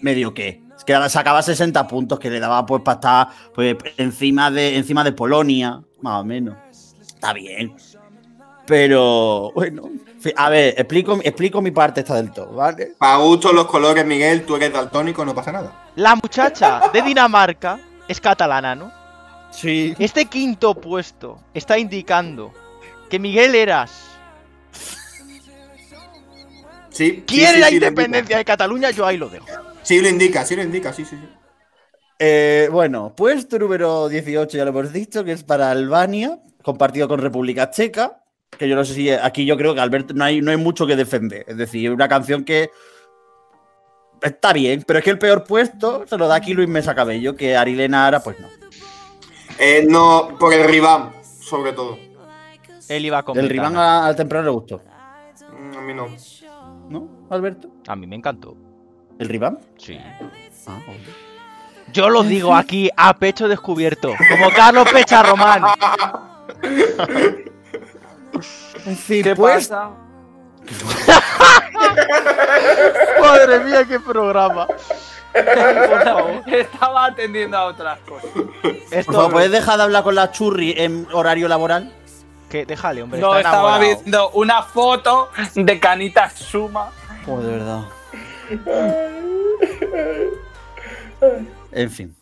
medio que. Quedaba, sacaba 60 puntos que le daba pues para estar pues, encima, de, encima de Polonia, más o menos. está bien. Pero, bueno. A ver, explico, explico mi parte esta del todo, ¿vale? Para gusto los colores, Miguel, tú eres daltónico, no pasa nada. La muchacha de Dinamarca es catalana, ¿no? Sí. Este quinto puesto está indicando que Miguel Eras Sí. quiere sí, sí, la independencia de Cataluña, yo ahí lo dejo. Sí, lo indica, sí lo indica, sí, sí. sí. Eh, bueno, puesto número 18, ya lo hemos dicho, que es para Albania, compartido con República Checa. Que yo no sé si aquí yo creo que Alberto no hay, no hay mucho que defender. Es decir, una canción que está bien, pero es que el peor puesto se lo da aquí Luis Mesa Cabello, que Arilena Ara, pues no. Eh, no, por el rival, sobre todo. Él iba con El a- al temprano le gustó, Mm, A mí no. ¿no, Alberto? A mí me encantó. ¿El Riván? Sí. Ah, ok. Yo lo digo aquí a pecho descubierto, como Carlos Pecharromán. En fin, ¿Qué pues, pasa? Madre mía, qué programa. Estaba atendiendo a otras cosas. Esto, por favor, ¿puedes dejar de hablar con la churri en horario laboral? que déjale, hombre. No, está estaba enamorado. viendo una foto de Canita Suma. Oh, de verdad. En fin.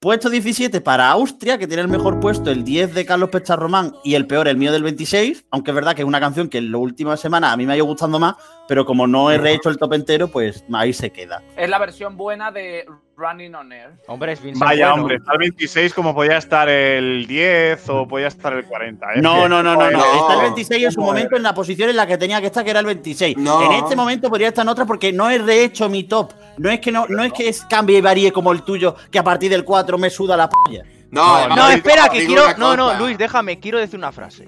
Puesto 17 para Austria, que tiene el mejor puesto, el 10 de Carlos Pecharromán y el peor, el mío del 26. Aunque es verdad que es una canción que en las últimas semanas a mí me ha ido gustando más, pero como no he rehecho el top entero, pues ahí se queda. Es la versión buena de Running on Air. Hombre, es Vincent Vaya, Bueno. hombre, está el 26 como podía estar el 10 o podía estar el 40. ¿eh? No, no, no, no, no. No. Está el 26 en su momento en la posición en la que tenía que estar, que era el 26. No. En este momento podría estar en otra porque no he rehecho mi top. No es que no, no es que es- cambie y varíe como el tuyo, que a partir del 4 me suda la polla. No, No, No, espera, que quiero. No, no. Luis, déjame, quiero decir una frase.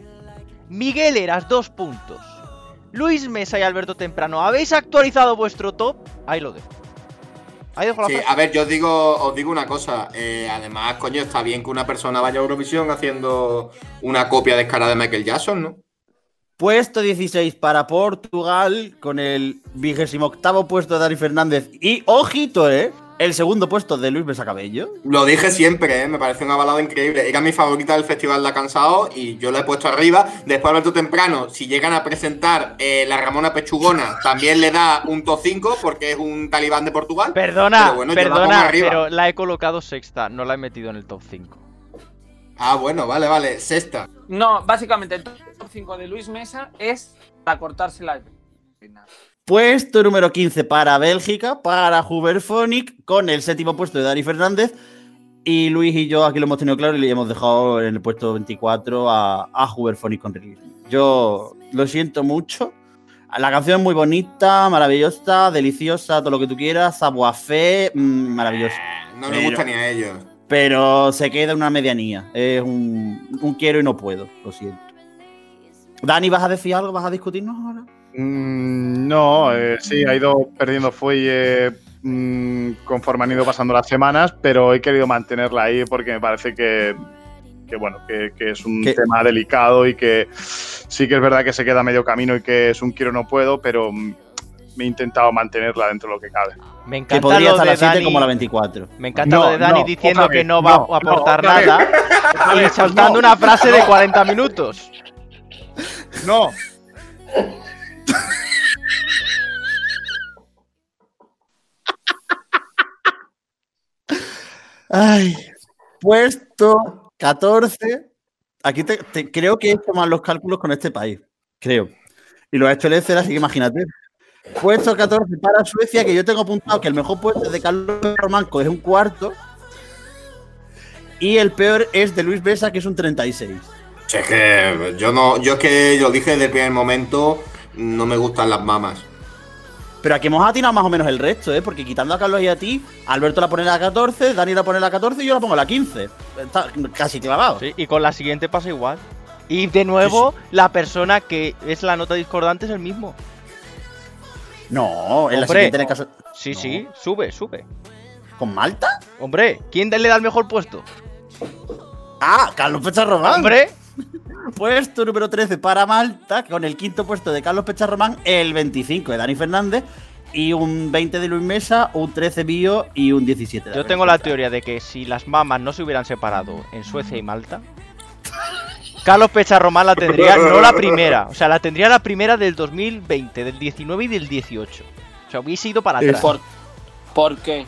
Miguel Eras, dos puntos. Luis Mesa y Alberto Temprano, ¿habéis actualizado vuestro top? Ahí lo dejo. Ahí dejo la Sí, frase. a ver, yo os digo, os digo una cosa. eh, además, coño, está bien que una persona vaya a Eurovisión haciendo una copia descarada de Michael Jackson, ¿no? Puesto 16 para Portugal con el 28 puesto de Dani Fernández. Y ojito, ¿eh? El segundo puesto de Luis Mesa Cabello. Lo dije siempre, ¿eh? me parece una balada increíble. Era mi favorita del Festival de Cansado y yo la he puesto arriba. Después, Alberto Temprano, si llegan a presentar eh, la Ramona Pechugona, también le da un top 5 porque es un talibán de Portugal. Perdona, Pero bueno, la perdona, arriba. pero la he colocado sexta, no la he metido en el top 5. Ah, bueno, vale, vale. Sexta. No, básicamente el top 5 de Luis Mesa es para cortarse la. Puesto número 15 para Bélgica, para Huberphonic, con el séptimo puesto de Dani Fernández. Y Luis y yo aquí lo hemos tenido claro y le hemos dejado en el puesto 24 a, a Huberphonic con Release. Yo lo siento mucho. La canción es muy bonita, maravillosa, deliciosa, todo lo que tú quieras, savoir maravillosa. No me Pero- gusta ni a ellos. Pero se queda en una medianía. Es un, un quiero y no puedo, lo siento. Dani, ¿vas a decir algo? ¿Vas a discutirnos ahora? Mm, no, eh, sí, ha ido perdiendo fuelle mm, conforme han ido pasando las semanas, pero he querido mantenerla ahí porque me parece que, que, bueno, que, que es un tema delicado y que sí que es verdad que se queda a medio camino y que es un quiero no puedo, pero mm, me he intentado mantenerla dentro de lo que cabe. Me Que encanta podría lo estar de la 7 Dani. como la 24. Me encanta No, lo de Dani no, diciendo que no va no, a aportar nada y soltando una frase de 40 minutos. No, Ay, puesto 14. Aquí te, te- creo que he hecho mal los cálculos con este país. Creo. Y lo ha hecho el Excel, así que imagínate. Puesto 14 para Suecia, que yo tengo apuntado que el mejor puesto es de Carlos Romanco, es un cuarto. Y el peor es de Luis Besa, que es un 36. Si es que yo no, yo es que lo dije desde el primer momento, no me gustan las mamas. Pero aquí hemos atinado más o menos el resto, ¿eh? Porque quitando a Carlos y a ti, Alberto la pone la 14, Dani la pone la 14 y yo la pongo la 15. Está casi clavado. Sí, y con la siguiente pasa igual. Y de nuevo, la persona que es la nota discordante es el mismo. No, en la siguiente en el caso. Sí, No. sí, sube, sube. ¿Con Malta? Hombre, ¿quién le da el mejor puesto? Ah, Carlos Pecharromán. Hombre, Puesto número 13 para Malta, con el quinto puesto de Carlos Pecharromán, el 25 de Dani Fernández, y un 20 de Luis Mesa, un 13 Bio y un 17 de yo tengo la teoría de que si las mamas no se hubieran separado en Suecia y Malta, Carlos Pecharromán la tendría, no la primera. O sea, la tendría la primera del 2020, del 19 y del 18. O sea, hubiese ido para atrás. ¿Por, ¿Por qué?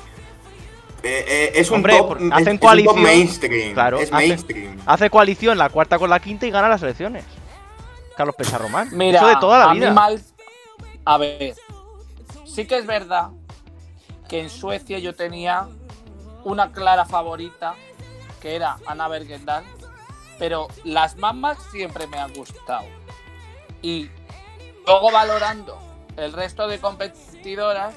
Eh, eh, es un Hombre, top, es- hacen es un top coalición. mainstream. Claro, es hacen- mainstream. Hace coalición la cuarta con la quinta y gana las elecciones. Carlos Pecharromán. Mira, Eso de toda la a vida. mí mal. A ver, sí que es verdad que en Suecia yo tenía una clara favorita, que era Ana Bergendal, pero las mamas siempre me han gustado. Y luego valorando el resto de competidoras,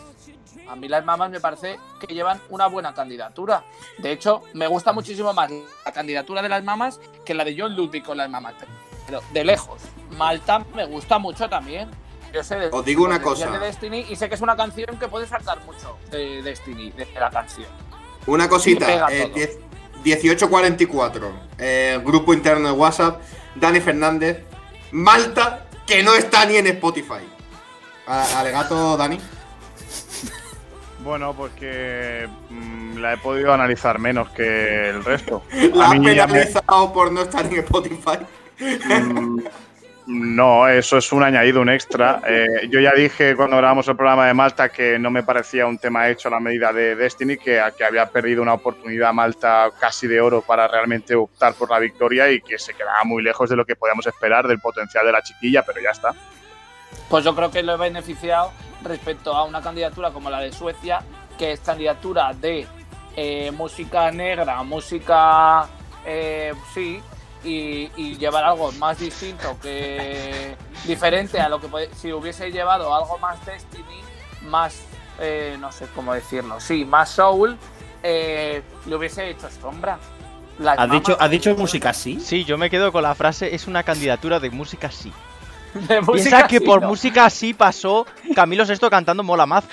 a mí las mamas me parece que llevan una buena candidatura. De hecho, me gusta muchísimo más la candidatura de las mamas que la de John Ludwig con las mamas. Pero de lejos. Malta me gusta mucho también. Yo sé de, Os digo una cosa. de Destiny y sé que es una canción que puede sacar mucho de Destiny, de la canción. Una cosita, eh, todo. 10 1844, eh, grupo interno de WhatsApp, Dani Fernández, Malta, que no está ni en Spotify. Alegato, Dani. Bueno, pues que mm, la he podido analizar menos que el resto. La has me- penalizado por no estar en Spotify. Mm, No, eso es un añadido, un extra. Eh, yo ya dije cuando grabamos el programa de Malta que no me parecía un tema hecho a la medida de Destiny, que, que había perdido una oportunidad Malta casi de oro para realmente optar por la victoria y que se quedaba muy lejos de lo que podíamos esperar del potencial de la chiquilla, pero ya está. Pues yo creo que lo he beneficiado respecto a una candidatura como la de Suecia, que es candidatura de eh, música negra, música, eh, sí, y, y llevar algo más distinto, que diferente a lo que puede- si hubiese llevado algo más Destiny, más, eh, no sé cómo decirlo, sí, más Soul, eh, le hubiese hecho sombra. Las ¿Has dicho, ¿Has dicho música así? Sí, yo me quedo con la frase, es una candidatura de música sí. Piensa que sí, por ¿no? música sí pasó Camilo Sesto cantando Mola Mazo.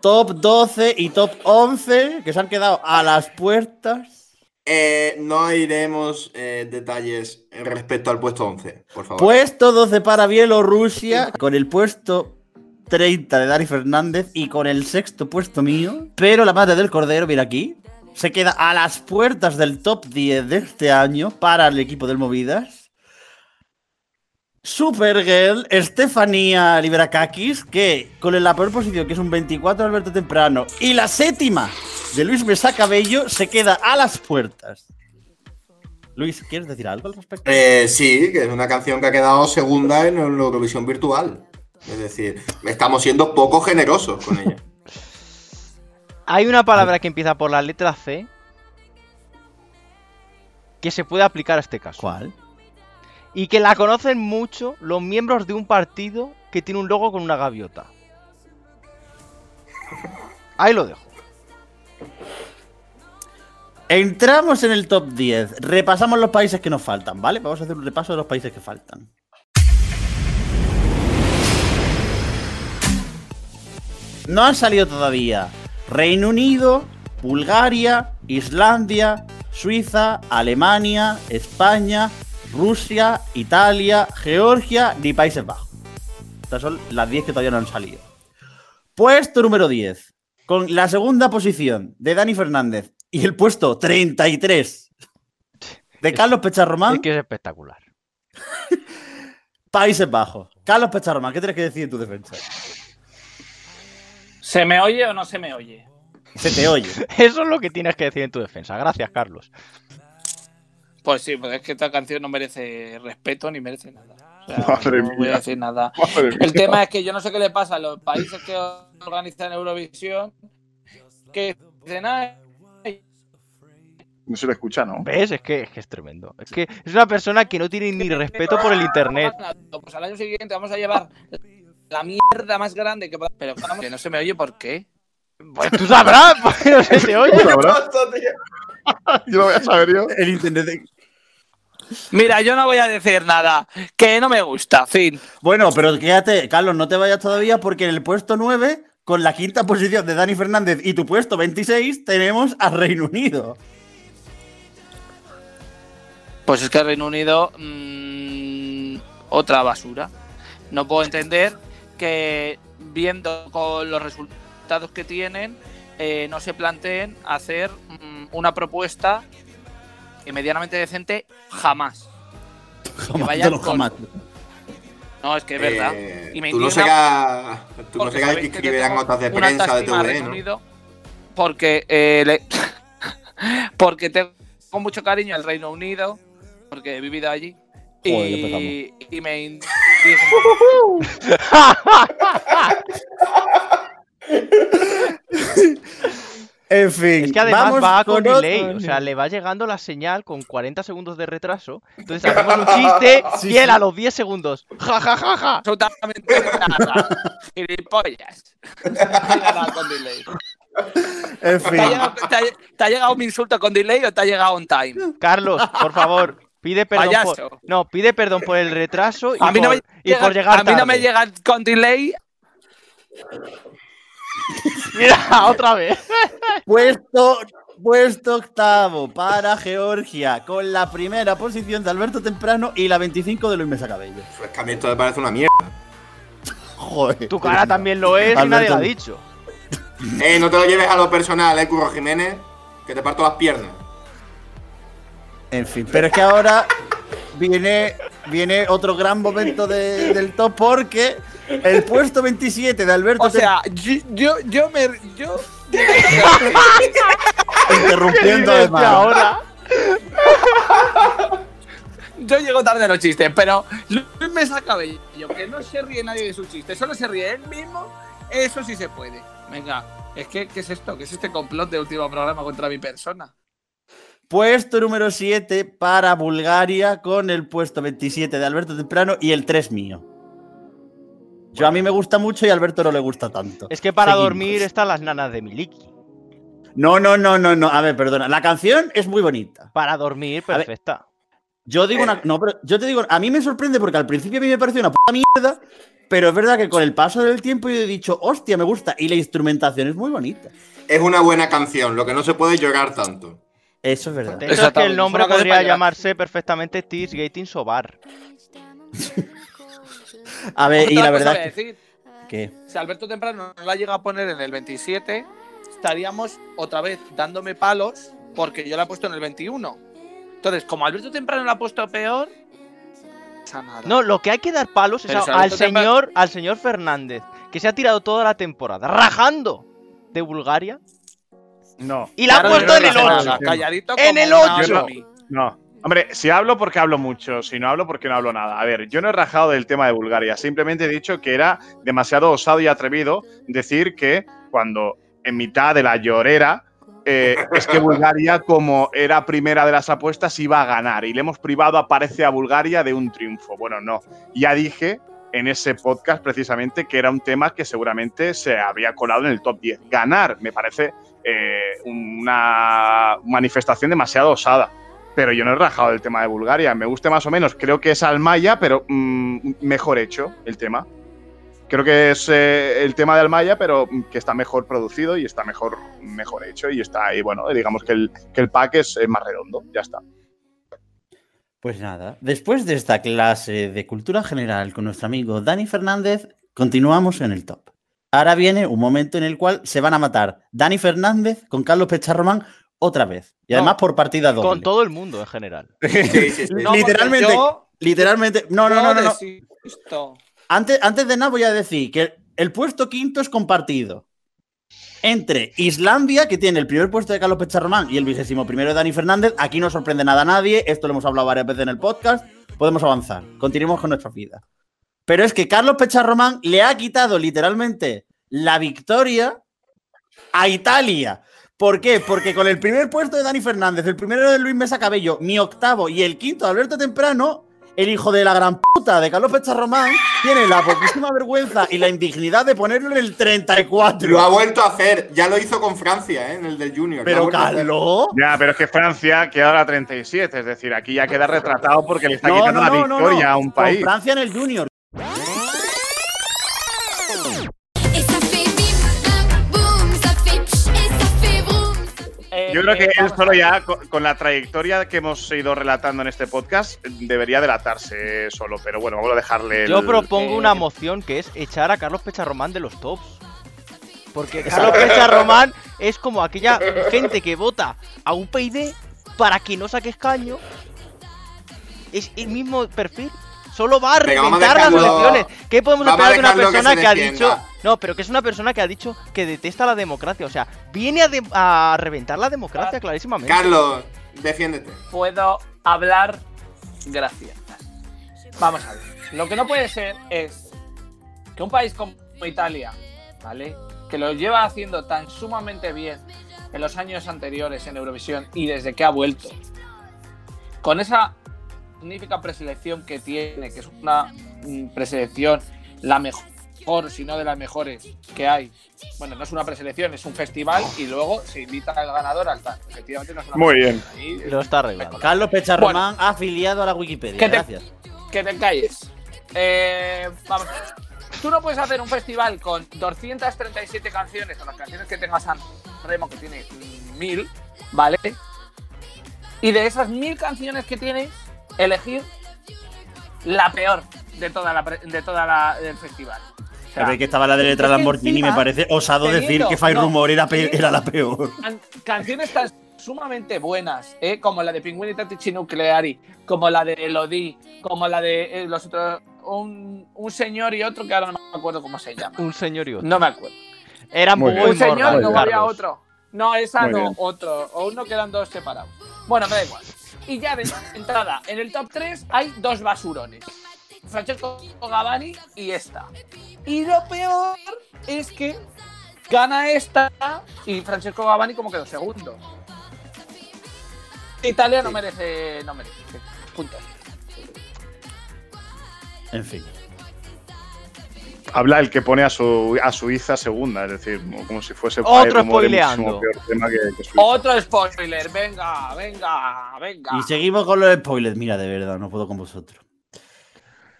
Top 12 y top 11 que se han quedado a las puertas. Eh, no iremos eh, detalles respecto al puesto 11, por favor. Puesto 12 para Bielorrusia, con el puesto 30 de Dani Fernández y con el sexto puesto mío. Pero la madre del cordero, mira aquí, se queda a las puertas del top 10 de este año para el equipo del Movidas. Supergirl, Estefanía Liberakakis, que con la peor posición, que es un 24 de Alberto Temprano, y la séptima de Luis Mesa Cabello, se queda a las puertas. Luis, ¿quieres decir algo al respecto? Eh, sí, que es una canción que ha quedado segunda en la Eurovisión virtual. Es decir, estamos siendo poco generosos con ella. Hay una palabra que empieza por la letra C que se puede aplicar a este caso. ¿Cuál? Y que la conocen mucho los miembros de un partido que tiene un logo con una gaviota. Ahí lo dejo. Entramos en el top 10. Repasamos los países que nos faltan, ¿vale? Vamos a hacer un repaso de los países que faltan. No han salido todavía Reino Unido, Bulgaria, Islandia, Suiza, Alemania, España, Rusia, Italia, Georgia ni Países Bajos. Estas son las 10 que todavía no han salido. Puesto número 10. Con la segunda posición de Dani Fernández y el puesto 33 de Carlos Pecharromán, Es que es espectacular. Países Bajos. Carlos Pecharromán, ¿qué tienes que decir en tu defensa? ¿Se me oye o no se me oye? Se te oye. Eso es lo que tienes que decir en tu defensa. Gracias, Carlos. Pues sí, pues es que esta canción no merece respeto ni merece nada. O sea, Madre no voy a decir nada. Madre mía. El tema es que yo no sé qué le pasa a los países que organizan Eurovisión, que dicen, "Ay, No se le escucha, ¿no? ¿Ves? Es que, es que es tremendo. Es que es una persona que no tiene ni respeto por el internet. Pues al año siguiente vamos a llevar la mierda más grande que podamos. Pero que no se me oye, ¿por qué? Pues tú sabrás, pues no se te oye. ¿Verdad? Yo lo voy a saber yo. El internet. Mira, yo no voy a decir nada, que no me gusta, fin. Bueno, pero quédate, Carlos, no te vayas todavía porque en el puesto 9, con la quinta posición de Dani Fernández y tu puesto 26, tenemos a Reino Unido. Pues es que Reino Unido, mm, otra basura. No puedo entender que viendo con los resultados que tienen, eh, no se planteen hacer mm, una propuesta y medianamente decente, jamás. Jamás, vayan no, jamás. No, es que es verdad. Eh, y me tú no tú no sabéis que escribirán tengo notas de prensa de autoestima TV, Reino ¿no? Porque eh, le- porque tengo mucho cariño al Reino Unido porque he vivido allí Joder, y, y me indigna. En fin. Es que además vamos va con delay, o sea, le va llegando la señal con 40 segundos de retraso. Entonces hacemos un chiste Sí, y él sí. a los 10 segundos. Ja, ja, ja, ja. absolutamente nada. Gilipollas. Con delay. En ¿Te fin. ha, llegado, te ha- te ha llegado mi insulto con delay o te ha llegado on time? Carlos, por favor, pide perdón por... No, pide perdón por el retraso y, A mí no por, me y por llegar a mí no me llega con delay. Mira, otra vez. Puesto, puesto octavo para Georgia, con la primera posición de Alberto Temprano y la 25 de Luis Mesa Cabello. Pues que a mí esto me parece una mierda. Joder. Tu cara también lo es y nadie lo ha dicho. Eh, no te lo lleves a lo personal, eh, Curro Jiménez, que te parto las piernas. En fin, pero es que ahora viene, viene otro gran momento de- del top porque el puesto 27 de Alberto O sea, yo, yo, yo me. Yo. Interrumpiendo ¿Qué dices además. ahora? Yo llego tarde a los chistes, pero Luis Mesa Cabello, que no se ríe nadie de sus chistes, solo se ríe él mismo, eso sí se puede. Venga, es que, ¿qué es esto? ¿Qué es este complot de último programa contra mi persona? Puesto número 7 para Bulgaria con el puesto 27 de Alberto Temprano y el 3 mío. Yo a mí me gusta mucho y a Alberto no le gusta tanto. Es que para Seguimos. dormir están las nanas de Miliki. No, no, no, no, no. A ver, perdona. La canción es muy bonita. Para dormir, ver. perfecta. Yo digo una. No, pero yo te digo, a mí me sorprende porque al principio a mí me pareció una puta mierda, pero es verdad que con el paso del tiempo yo he dicho, hostia, me gusta. Y la instrumentación es muy bonita. Es una buena canción, lo que no se puede llorar tanto. Eso es verdad. De hecho, es que el nombre podría llamarse perfectamente Tears Gating Sobar. A ver, y la verdad que. decir, ¿Qué? si Alberto Temprano no la llega a poner en el 27, estaríamos otra vez dándome palos porque yo la he puesto en el 21. Entonces, como Alberto Temprano la ha puesto peor, no pasa nada. No, lo que hay que dar palos es Pero a- si al señor, al señor Fernández, que se ha tirado toda la temporada rajando de Bulgaria No. y la ha puesto en el sé 8. nada, Calladito En el una ocho. Omi. No. Hombre, si hablo porque hablo mucho, si no hablo porque no hablo nada. A ver, yo no he rajado del tema de Bulgaria, simplemente he dicho que era demasiado osado y atrevido decir que cuando en mitad de la llorera eh, es que Bulgaria, como era primera de las apuestas, iba a ganar y le hemos privado, aparece a Bulgaria de un triunfo. Bueno, no. Ya dije en ese podcast precisamente que era un tema que seguramente se habría colado en el top 10. Ganar me parece eh, una manifestación demasiado osada. Pero yo no he rajado del tema de Bulgaria. Me gusta más o menos. Creo que es Almaya, pero mm, mejor hecho el tema. Creo que es eh, el tema de Almaya, pero mm, que está mejor producido y está mejor, mejor hecho. Y está ahí, bueno, digamos que el, que el pack es eh, más redondo. Ya está. Pues nada, después de esta clase de cultura general con nuestro amigo Dani Fernández, continuamos en el top. Ahora viene un momento en el cual se van a matar Dani Fernández con Carlos Pecharromán otra vez. Y No, además por partida doble. Con todo el mundo en general. Sí, sí, sí. No, porque literalmente, yo- literalmente. No, no, no, no. Antes, antes de nada voy a decir que el puesto quinto es compartido entre Islandia, que tiene el primer puesto de Carlos Pecharromán, y el vigésimo primero de Dani Fernández. Aquí no sorprende nada a nadie, esto lo hemos hablado varias veces en el podcast. Podemos avanzar, continuemos con nuestra vida. Pero es que Carlos Pecharromán le ha quitado literalmente la victoria a Italia. ¿Por qué? Porque con el primer puesto de Dani Fernández, el primero de Luis Mesa Cabello, mi octavo y el quinto de Alberto Temprano, el hijo de la gran puta de Carlos Pecharromán tiene la poquísima vergüenza y la indignidad de ponerlo en el 34. Lo ha vuelto a hacer, ya lo hizo con Francia, ¿eh? en el del Junior. Pero. Carlos. Ya, pero es que Francia queda a la 37. Es decir, aquí ya queda retratado porque le está No, quitando no, la no, victoria no. a un Con país. Francia en el Junior. Yo creo que eh, él solo ya, co- con la trayectoria que hemos ido relatando en este podcast, debería delatarse solo. Pero bueno, vamos a dejarle. Yo el- propongo eh, una moción que es echar a Carlos Pecharromán de los tops. Porque Carlos Pecharromán es como aquella gente que vota a UPyD para que no saque escaño. Es el mismo perfil. Solo va a Venga, vamos a reventar las elecciones. ¿Qué podemos esperar de una que persona que, ha dicho. No, pero que es una persona que ha dicho que detesta la democracia. O sea, viene a, de- a reventar la democracia clarísimamente. Carlos, defiéndete. puedo hablar gracias. Vamos a ver. Lo que no puede ser es que un país como Italia, ¿vale? Que lo lleva haciendo tan sumamente bien en los años anteriores en Eurovisión y desde que ha vuelto, con esa magnífica preselección que tiene, que es una mm, preselección la mejor, si no de las mejores que hay. Bueno, no es una preselección, es un festival y luego se invita al ganador al tal. Efectivamente no es una Muy bien. Ahí- Lo está arreglando. Carlos Pecharromán, afiliado a la Wikipedia. ¿Qué te- Gracias. que te calles. Eh, vamos. Tú no puedes hacer un festival con 237 canciones, o las canciones que tenga San Remo, que tiene mil, ¿vale? Y de esas mil canciones que tienes, elegir la peor de toda la de toda la del festival. O sea, que estaba la de letra Lamborghini, me parece osado decir que Fire no, Rumor era, era la peor. can- canciones tan sumamente buenas, ¿eh? como la de Penguin y Tatici Nucleari, como la de Elodie, como la de eh, los otros, un, un señor y otro que ahora no me acuerdo cómo se llama. Un señor y otro. No me acuerdo. Era Muy un señor y luego había otro. No, esa Muy no, bien. otro. O uno que eran dos separados. Bueno, me da igual. Y ya de entrada, en el top 3 hay dos basurones. Francesco Gavani y esta. Y lo peor es que gana esta y Francesco Gavani como quedó segundo. Italia no merece, no merece. Punto. En fin. Habla el que pone a, su, a Suiza segunda, es decir, como, si fuese Otro spoileando. muchísimo peor tema que, que Suiza. Otro spoiler, venga, venga, venga. Y seguimos con los spoilers. Mira, de verdad, no puedo con vosotros.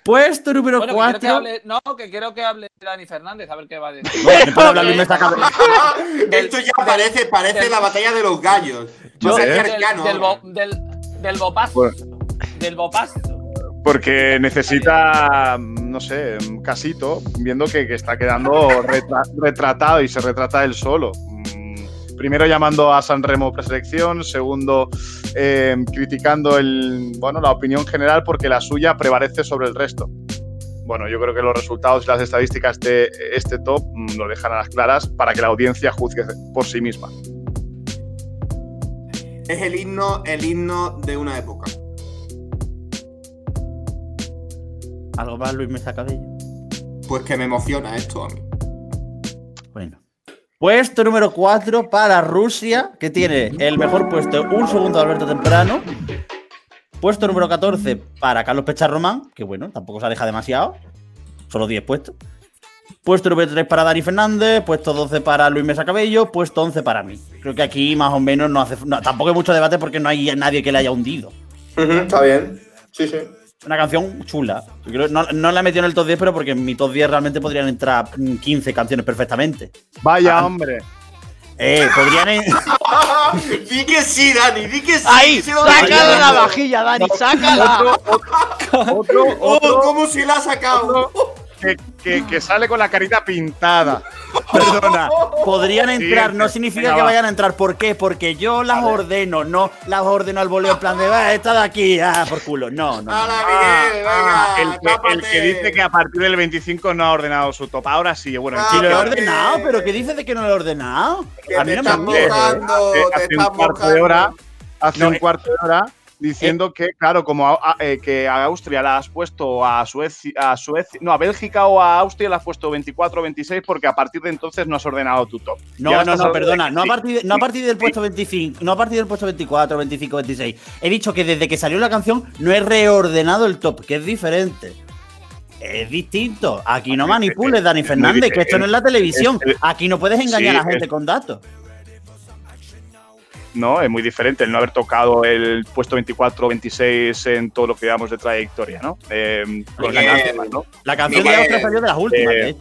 Puesto número Bueno, que quiero que 4. hable, no, que quiero que hable Dani Fernández, a ver qué va a decir. De. Esto ya parece, parece del- la batalla de los gallos. Yo- del, del, bo- del, del bopazo. Bueno. Del bopazo. Porque necesita, no sé, casito, viendo que, está quedando retra- retratado y se retrata él solo. Mm, Primero llamando a San Remo preselección, segundo eh, criticando el, bueno, la opinión general porque la suya prevalece sobre el resto. Bueno, yo creo que los resultados y las estadísticas de este top mm, lo dejan a las claras para que la audiencia juzgue por sí misma. Es el himno, el himno de una época. Algo más, Luis Mesa Cabello. Pues que me emociona esto a mí. Bueno. Puesto número 4 para Rusia, que tiene el mejor puesto, un segundo de Alberto Temprano. Puesto número 14 para Carlos Pecharromán, que bueno, tampoco se aleja demasiado. Solo 10 puestos. Puesto número 3 para Dani Fernández, puesto 12 para Luis Mesa Cabello, puesto 11 para mí. Creo que aquí más o menos no hace. no, tampoco hay mucho debate porque no hay nadie que le haya hundido. está bien. Sí, sí. Una canción chula. Yo creo- no, no la he metido en el top 10, pero porque en mi top 10 realmente podrían entrar mm, 15 canciones perfectamente. Vaya, Ah. hombre. Eh, podrían. en- di que sí, Dani, di que sí. Ahí, digo. la vajilla, Dani, sácala. Otro, Oh, otro ¿Cómo se la ha sacado? Que, que- que sale con la carita pintada. Perdona. Podrían entrar, no significa Venga, que va. vayan a entrar. ¿Por qué? Porque yo las ordeno, no las ordeno al voleo en plan de, va, esta de aquí, ah, por culo. No, no. no. ¡Hala, Ah, Miguel! ah, Venga, el, que, el tápate. que dice que a partir del 25 no ha ordenado su top. Ahora sí, bueno, Ah, lo he ordenado, pero ¿qué dices de que no lo he ordenado? Que A mí te no me gusta. mojando, hace, te hace estás un cuarto de hora, hace No, un eh. cuarto de hora diciendo que, claro, como a, a- eh, que a Austria la has puesto a Suecia, a Suecia, no, a Bélgica o a Austria la has puesto 24 o 26 porque a partir de entonces no has ordenado tu top. No, no, no, perdona, no a partir, no a partir del puesto 25, no a partir del puesto 24, 25, 26. He dicho que desde que salió la canción no he reordenado el top, que es diferente. Es distinto. Aquí no Es- manipules, es- Dani Fernández, que esto no es la televisión. Aquí no puedes engañar sí, a la gente con datos. No, es muy diferente el no haber tocado el puesto 24 o 26 en todo lo que llevamos de trayectoria, ¿no? Eh, con la Miguel. canción, ¿no? La canción de Miguel, Austria salió de las últimas, eh, de hecho.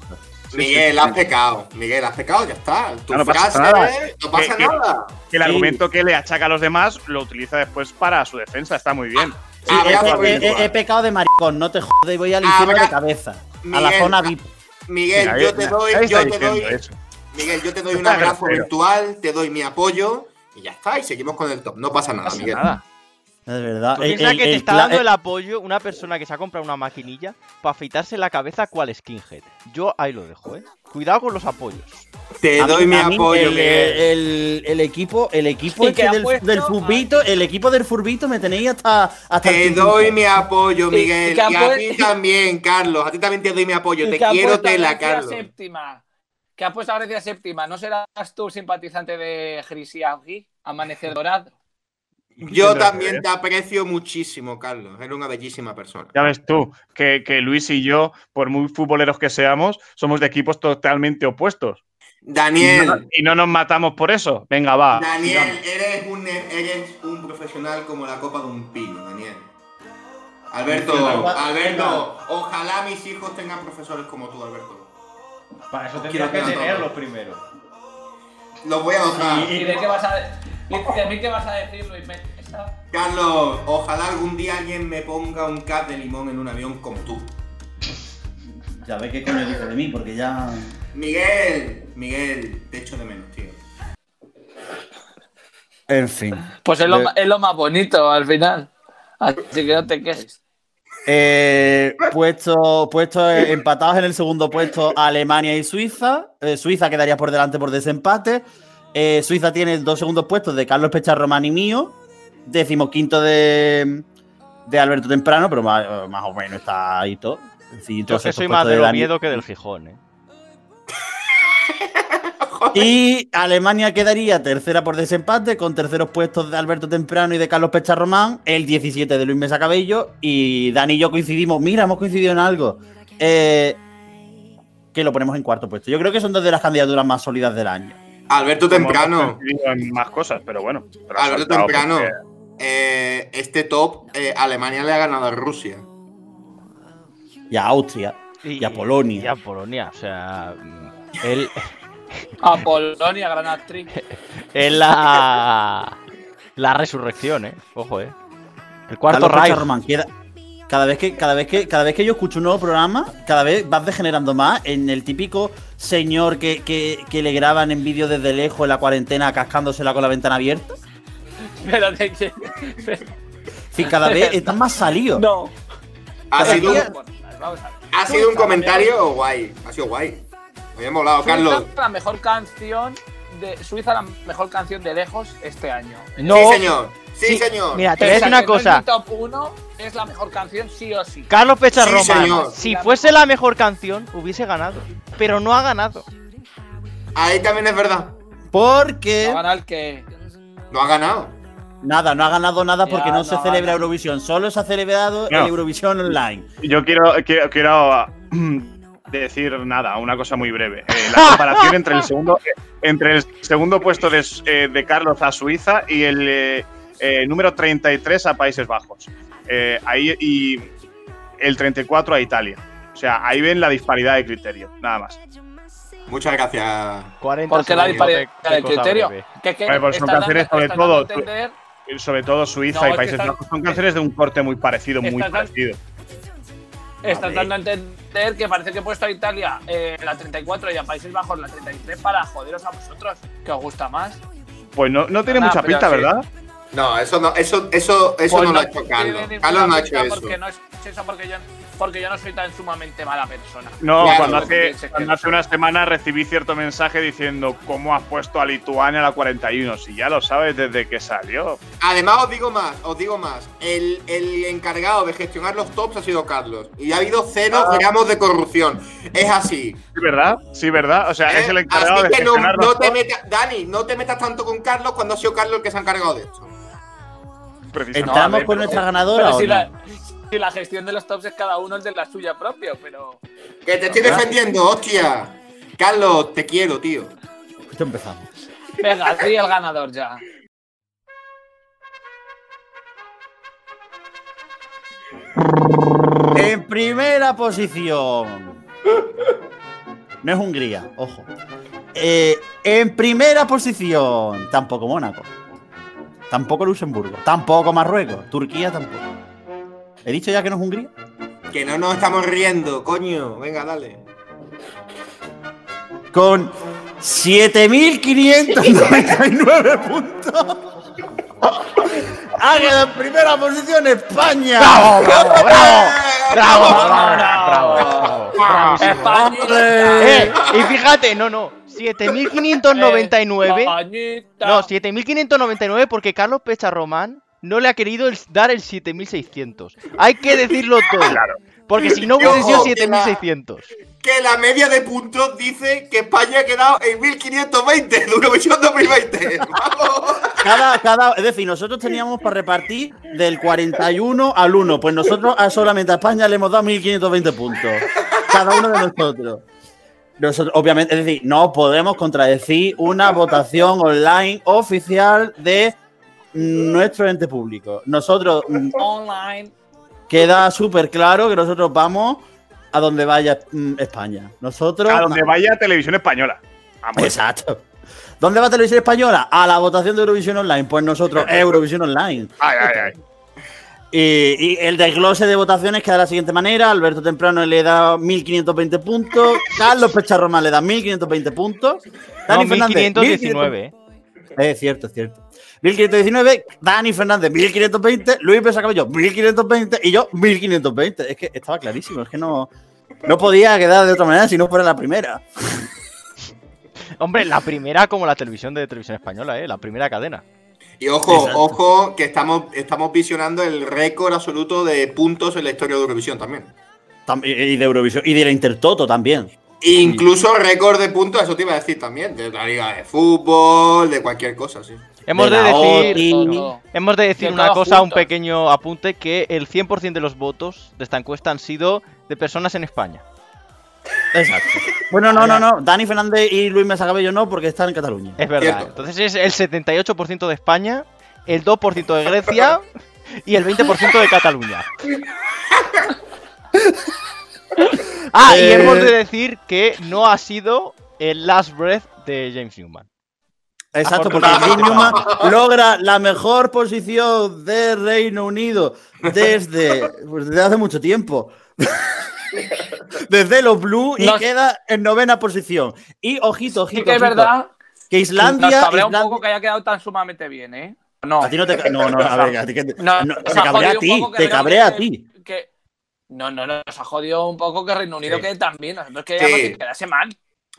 Miguel, has pecado. Miguel, has pecado, ya está. Tu Ah, no pasa nada. no pasa Que- nada. Que el Sí. argumento que le achaca a los demás lo utiliza después para su defensa, está muy bien. Sí, Habrá he, que he- averiguar. he- he pecado de maricón, no te jodes, voy al infierno Habrá- de cabeza. a la zona VIP. Miguel, yo te doy, yo te doy, eso. Miguel, yo te doy un abrazo virtual, te doy mi apoyo Y ya está, y seguimos con el top. No pasa nada, pasa Miguel. nada. Es verdad. Tú El- piensas el- que te está dando el- apoyo una persona que se ha comprado una maquinilla para afeitarse la cabeza cual skinhead. Yo ahí lo dejo, ¿eh? Cuidado con los apoyos. Te a mí- doy mi apoyo, el, Miguel. el- el equipo, el equipo este del, furbito, el equipo del furbito me tenéis hasta, hasta Te doy mi apoyo, Y- y Miguel. Y a ti también, Carlos. A ti también te doy mi apoyo. Y Te quiero tela, Carlos. séptima. Que ha puesto a Grecia séptima. ¿No serás tú simpatizante de Grisiagi? Amanecer dorado. Yo también te aprecio muchísimo, Carlos. Eres una bellísima persona. Ya ves tú, que, que Luis y yo, por muy futboleros que seamos, somos de equipos totalmente opuestos. Y no, Daniel, y no nos matamos por eso. Venga, va. Daniel, eres un, eres un profesional como la copa de un pino, Daniel. Alberto, Alberto, ojalá mis hijos tengan profesores como tú, Alberto. Para eso tendrías que tenerlos primero. Los voy a dotar. ¿Y de qué vas a, de mí qué vas a decir, Luis? Carlos, ojalá algún día alguien me ponga un cap de limón en un avión como tú. Ya ve qué coño dice de mí, porque ya. Miguel, Miguel, te echo de menos, tío. En fin. Pues es lo, De- es lo más bonito al final. Así que no te quejes. Eh, puesto, puesto empatados en el segundo puesto Alemania y Suiza. Eh, Suiza quedaría por delante por desempate. Eh, Suiza tiene dos segundos puestos de Carlos Pecharromán y mío. Decimoquinto de, de Alberto Temprano, pero más, más o menos está ahí todo. Fin, Yo que soy más de Dani. Oviedo que del Gijón, ¿eh? Y Alemania quedaría tercera por desempate, con terceros puestos de Alberto Temprano y de Carlos Pecharromán, el 17 de Luis Mesa Cabello, y Dani y yo coincidimos, mira, hemos coincidido en algo, eh, que lo ponemos en cuarto puesto. Yo creo que son dos de las candidaturas más sólidas del año. Alberto Temprano, en más cosas, pero bueno. pero Alberto Temprano, porque- eh, este top, eh, Alemania le ha ganado a Rusia. Y a Austria, y a Polonia. Y a Polonia, o sea. Él, A Polonia, gran actriz. es la. La resurrección, ¿eh? Ojo, ¿eh? El cuarto queda- Cada vez, que, cada, vez que, cada vez que yo escucho un nuevo programa, cada vez vas degenerando más en el típico señor que, que- que le graban en vídeo desde lejos en la cuarentena cascándosela con la ventana abierta. Pero de que. En fin, cada vez están más salidos. No. Ha sido, un- Vamos a ver. ha sido un comentario guay. Ha sido guay. Me ha molado, Carlos. Suiza, la mejor canción de Suiza, la mejor canción de lejos este año. No. Sí, señor. Sí, Sí, señor. Mira, te voy a decir una no cosa. mi top 1 es la mejor canción, sí o sí. Carlos Pecharromán, señor. si fuese la mejor canción, hubiese ganado. Pero no ha ganado. Ahí también es verdad. Porque. Va a ganar que. No ha ganado. Nada, no ha ganado nada porque Ya, no, se no celebra. Eurovisión. Solo se ha celebrado No. el Eurovisión Online. Yo quiero, quiero, quiero, decir nada, una cosa muy breve. Eh, la comparación entre el segundo, entre el segundo puesto de, eh, de Carlos a Suiza y el eh, eh, número 33 a Países Bajos. Eh, ahí y el 34 a Italia. O sea, ahí ven la disparidad de criterio, nada más. Muchas gracias. 40 Porque la segundos, disparidad qué- qué de criterio. Que, que Vale, pues son canciones sobre todo- Sobre todo Suiza No, y Países Bajos son canciones de un corte muy parecido, muy parecido. Ver. dando a entender que parece que he puesto a Italia eh, la 34 y a Países Bajos la 33 para joderos a vosotros, que os gusta más. Pues no, no tiene Nada, mucha pinta, sí. ¿verdad? No, eso no, eso, eso, eso Pues no lo ha hecho Carlos. Carlos no ha hecho eso. Porque no es eso porque yo, porque yo no soy tan sumamente mala persona. No, Claro, cuando, hace, cuando una semana recibí cierto mensaje diciendo cómo has puesto a Lituania a la 41, si ya lo sabes desde que salió. Además, os digo más, os digo más. El, el encargado de gestionar los tops ha sido Carlos. Y ha habido cero Ah. gramos de corrupción. Es así. Sí, ¿verdad? Sí, ¿verdad? O sea, ¿eh? es el encargado Así de que no, gestionar no los te tops, metas, Dani, no te metas tanto con Carlos cuando ha sido Carlos el que se ha encargado de esto. precisamente. ¿Entramos No, a ver, con nuestra ganadora o si, no? la, si la gestión de los tops es cada uno el de la suya propia, pero. Que te estoy defendiendo, hostia. Carlos, te quiero, tío. Esto empezamos. Venga, di el ganador ya. En primera posición. No es Hungría, ojo. Eh, en primera posición. Tampoco Mónaco. Tampoco Luxemburgo. Tampoco Marruecos. Turquía tampoco. ¿He dicho ya que no es Hungría? Que no nos estamos riendo, coño. Venga, dale. Con 7.599 puntos. Ha quedado en primera posición España. ¡Bravo, bravo, bravo! ¡Bravo, bravo, Bravo. bravo! bravísimo. Españita. Eh, y fíjate, no, no. 7.599. Españita. No, 7.599 porque Carlos Pecharromán no le ha querido el- dar el 7.600. Hay que decirlo todo. Porque si no hubiese sido Ojo, que la- 7.600. Que la media de puntos dice que España ha quedado en 1520 de Eurovisión 2020. ¡Vamos! Cada, cada, es decir, nosotros teníamos para repartir del 41 al 1. Pues nosotros a solamente a España le hemos dado 1520 puntos. Cada uno de nosotros. Nosotros, obviamente, es decir, no podemos contradecir una votación online oficial de nuestro ente público. Nosotros mm, Online. queda súper claro que nosotros vamos a donde vaya mm, España. Nosotros. A donde vaya televisión española. Vamos. Exacto. ¿Dónde va Televisión Española? A la votación de Eurovisión Online. Pues nosotros, Eurovisión Online. Ay, ay, ay. Y, y el desglose de votaciones queda de la siguiente manera: Alberto Temprano le da 1520 puntos, Carlos Pecharromán le da 1520 puntos, No, Dani Fernández 1519. eh. Es cierto, es cierto. 1519, Dani Fernández 1520, Luis Pesa Cabello 1520 y yo 1520. Es que estaba clarísimo, es que no, no podía quedar de otra manera si no fuera la primera. Hombre, la primera como la televisión de televisión española, ¿eh? La primera cadena. Y ojo, Exacto. ojo, que estamos, estamos visionando el récord absoluto de puntos en la historia de Eurovisión también. Tam- Y y de Eurovisión y de la Intertoto también. Incluso récord de puntos, eso te iba a decir también, de la liga de fútbol, de cualquier cosa, sí. Hemos De decir, OTI. Hemos de decir De una cosa, un pequeño apunte, que el 100% de los votos de esta encuesta han sido de personas en España. Exacto. Bueno, no, no, no. Dani Fernández y Luis Mesa Cabello no, porque están en Cataluña. Es verdad. Cierto. Entonces es el 78% de España, el 2% de Grecia y el 20% de Cataluña. Ah, y Eh. hemos de decir que no ha sido el last breath de James Newman. Exacto, porque Jim Newman logra la mejor posición de Reino Unido desde, pues, desde hace mucho tiempo. Desde los Blue y Nos- queda en novena posición. Y ojito, ojito. Sí que es ojito, verdad. Que Nos Islandia. cabrea un Islandia- poco que haya quedado tan sumamente bien, ¿eh? No. A ti no te. No, no, a ver, a ti que te, No, no, ha cabrea a ti. Te cabrea a ti. que- No, no, no, nos ha jodido un poco que Reino Unido Sí. quede tan bien. Nosotros Sí. queríamos que quedase mal.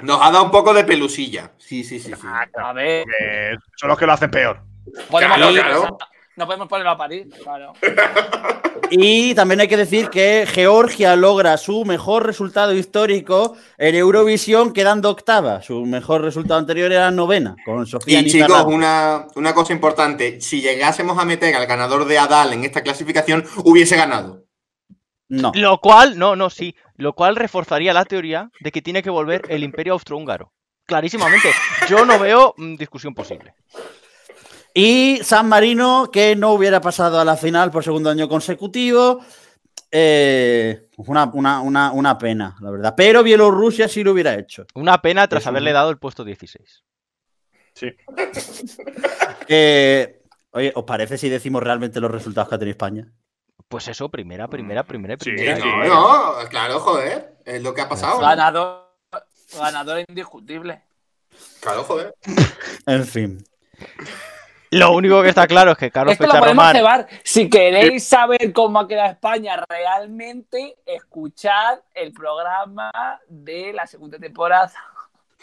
Nos ha dado un poco de pelusilla. Sí, sí, sí. sí. A ver, Eh, son los que lo hacen peor. podemos Claro, ponerlo- claro. no podemos ponerlo a París, claro. Y también hay que decir que Georgia logra su mejor resultado histórico en Eurovisión quedando octava. Su mejor resultado anterior era novena, con Sofía Y chicos, una, una cosa importante. Si llegásemos a meter al ganador de Adal en esta clasificación, hubiese ganado. No. Lo cual, no, no, sí. Lo cual reforzaría la teoría de que tiene que volver el imperio austrohúngaro. Clarísimamente. Yo no veo mm, discusión posible. Y San Marino, que no hubiera pasado a la final por segundo año consecutivo. Eh, una, una- una- una pena, la verdad. Pero Bielorrusia sí lo hubiera hecho. Una pena tras haberle dado el puesto 16. Sí. Eh, oye, ¿os parece si decimos realmente los resultados que ha tenido España? Pues eso, primera, primera, primera, Sí, primera. sí. No, no, claro, joder. Es lo que ha pasado. ¿no? Ganador, ganador indiscutible. Claro, joder. En fin. Lo único que está claro es que Carlos Esto lo podemos cebar. Si queréis saber cómo ha quedado España realmente, escuchad el programa de la segunda temporada.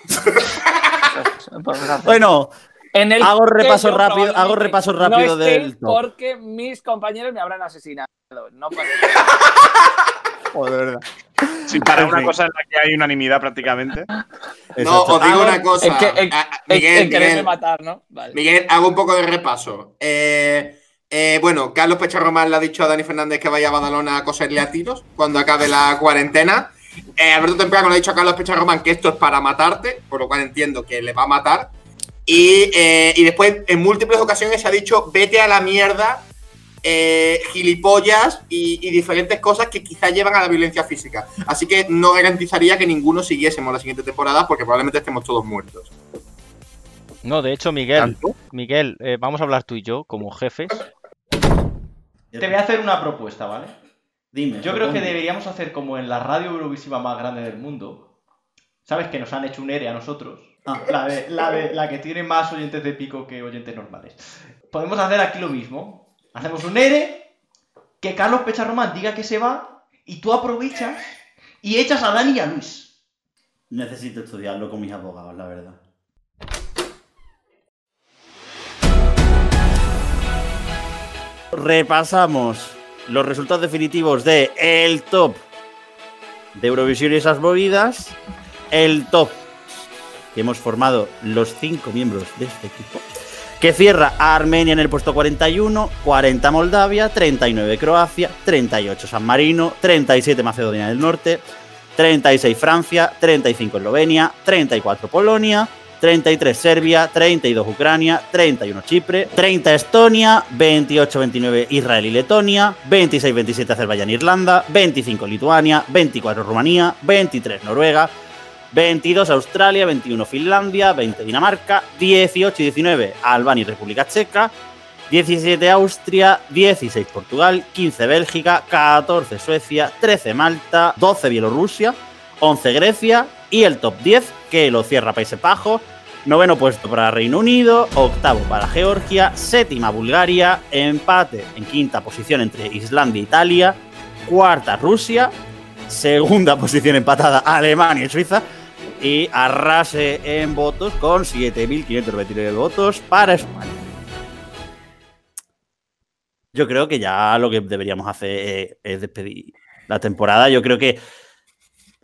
Bueno, En el hago repaso rápido- hago repaso rápido no del top. Porque mis compañeros me habrán asesinado. No pasa joder, de verdad. Sí, para una cosa en la que hay unanimidad prácticamente. No, os digo una cosa. Es que en, Ah, Miguel, quererme Miguel, matar, ¿no? Vale. Miguel, hago un poco de repaso. Eh, eh, bueno, Carlos Pecharromán le ha dicho a Dani Fernández que vaya a Badalona a coserle a tiros cuando acabe la cuarentena. Eh, Alberto Temprano le ha dicho a Carlos Pecharromán que esto es para matarte, por lo cual entiendo que le va a matar. Y, eh, y después, en múltiples ocasiones, se ha dicho: vete a la mierda, eh, gilipollas y, y diferentes cosas que quizás llevan a la violencia física. Así que no garantizaría que ninguno siguiésemos la siguiente temporada porque probablemente estemos todos muertos. No, de hecho, Miguel, ¿Tanto? Miguel, eh, vamos a hablar tú y yo como jefes. Te voy a hacer una propuesta, ¿vale? Dime. Yo creo que deberíamos hacer como en la radio eurovisiva más grande del mundo. ¿Sabes que nos han hecho un ERE a nosotros? Ah, la, de, la, de, la que tiene más oyentes de pico que oyentes normales. Podemos hacer aquí lo mismo. Hacemos un ERE, que Carlos Pecharromán diga que se va, y tú aprovechas y echas a Dani y a Luis. Necesito estudiarlo con mis abogados, la verdad. Repasamos los resultados definitivos de el top de Eurovisión y esas movidas. El top que hemos formado los cinco miembros de este equipo. Que cierra a Armenia en el puesto 41, 40 Moldavia, 39 Croacia, 38 San Marino, 37 Macedonia del Norte, 36 Francia, 35 Eslovenia, 34 Polonia, 33 Serbia, 32 Ucrania, 31 Chipre, 30 Estonia, 28-29 Israel y Letonia, 26-27 Azerbaiyán e Irlanda, 25 Lituania, 24 Rumanía, 23 Noruega, 22 Australia, 21 Finlandia, 20 Dinamarca, 18 y 19 Albania y República Checa, 17 Austria, 16 Portugal, 15 Bélgica, 14 Suecia, 13 Malta, 12 Bielorrusia, 11 Grecia y el top 10 que lo cierra Países Bajos, noveno puesto para Reino Unido, octavo para Georgia, séptima Bulgaria, empate en quinta posición entre Islandia e Italia, cuarta Rusia, segunda posición empatada Alemania y Suiza y arrase en votos con 7.529 votos para España. Yo creo que ya lo que deberíamos hacer es, es despedir la temporada. Yo creo que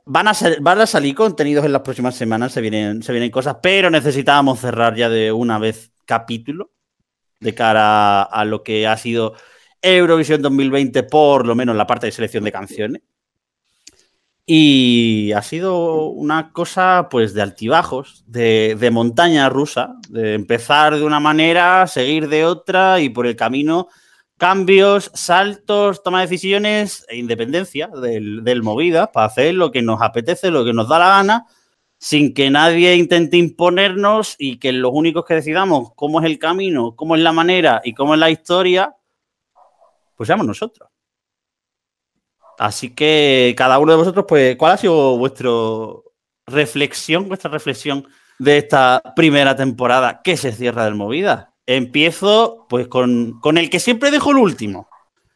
van a, a salir contenidos en las próximas semanas, se vienen, se vienen cosas, pero necesitábamos cerrar ya de una vez capítulo de cara a lo que ha sido Eurovisión 2020, por lo menos la parte de selección de canciones. Y ha sido una cosa pues de altibajos, de, montaña rusa, de empezar de una manera, seguir de otra y por el camino cambios, saltos, toma de decisiones e independencia del, del movida para hacer lo que nos apetece, lo que nos da la gana, sin que nadie intente imponernos y que los únicos que decidamos cómo es el camino, cómo es la manera y cómo es la historia, pues seamos nosotros. Así que cada uno de vosotros, pues, ¿cuál ha sido vuestra reflexión, vuestra reflexión de esta primera temporada que se cierra del Movida? Empiezo, pues, con, con el que siempre dejo el último.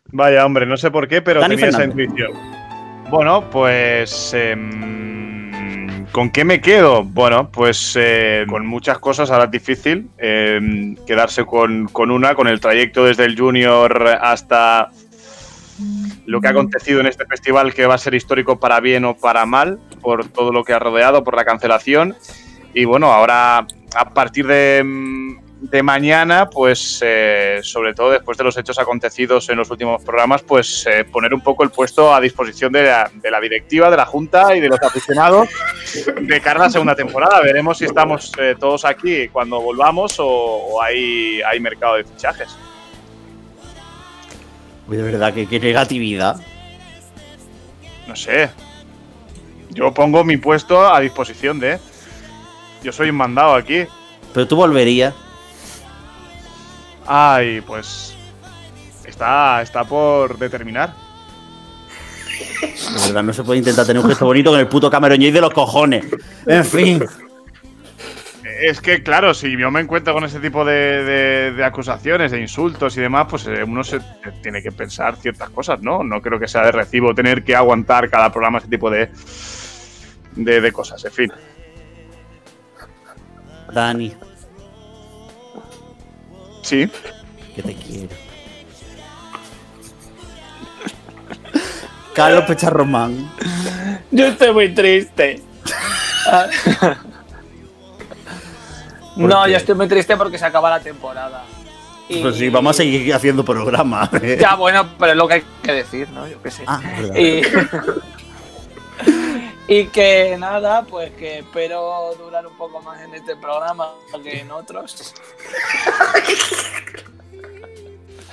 Vaya, hombre, no sé por qué, pero Dani tenía esa intuición. Bueno, pues. em, ¿Con qué me quedo? Bueno, pues eh, con muchas cosas, ahora es difícil em, quedarse con, con una, con el trayecto desde el Junior hasta lo que ha acontecido en este festival, que va a ser histórico para bien o para mal, por todo lo que ha rodeado, por la cancelación. Y bueno, ahora a partir de, mm, de mañana, pues eh, sobre todo después de los hechos acontecidos en los últimos programas, pues eh, poner un poco el puesto a disposición de la, de la directiva, de la Junta y de los aficionados de cara a la segunda temporada. Veremos si estamos eh, todos aquí cuando volvamos o, o hay, hay mercado de fichajes. De verdad, que qué negatividad. No sé. Yo pongo mi puesto a disposición de... Yo soy un mandado aquí. Pero tú volverías. Ay, pues... Está, está por determinar. De verdad, no se puede intentar tener un gesto bonito con el puto Cameron de los cojones. En fin. Es que, claro, si yo me encuentro con ese tipo de, de- de acusaciones, de insultos y demás, pues eh, uno se tiene que pensar ciertas cosas, ¿no? No creo que sea de recibo tener que aguantar cada programa ese tipo de, de, de cosas, en fin. Dani, Sí. que te quiero. Carlos Pecharromán. Yo estoy muy triste. No, yo estoy muy triste porque se acaba la temporada. Y- Pues sí, vamos a seguir haciendo programa. ¿eh? Ya, bueno, pero es lo que hay que decir, ¿no? Yo qué sé. Ah. Y, y que nada, pues que espero durar un poco más en este programa que en otros.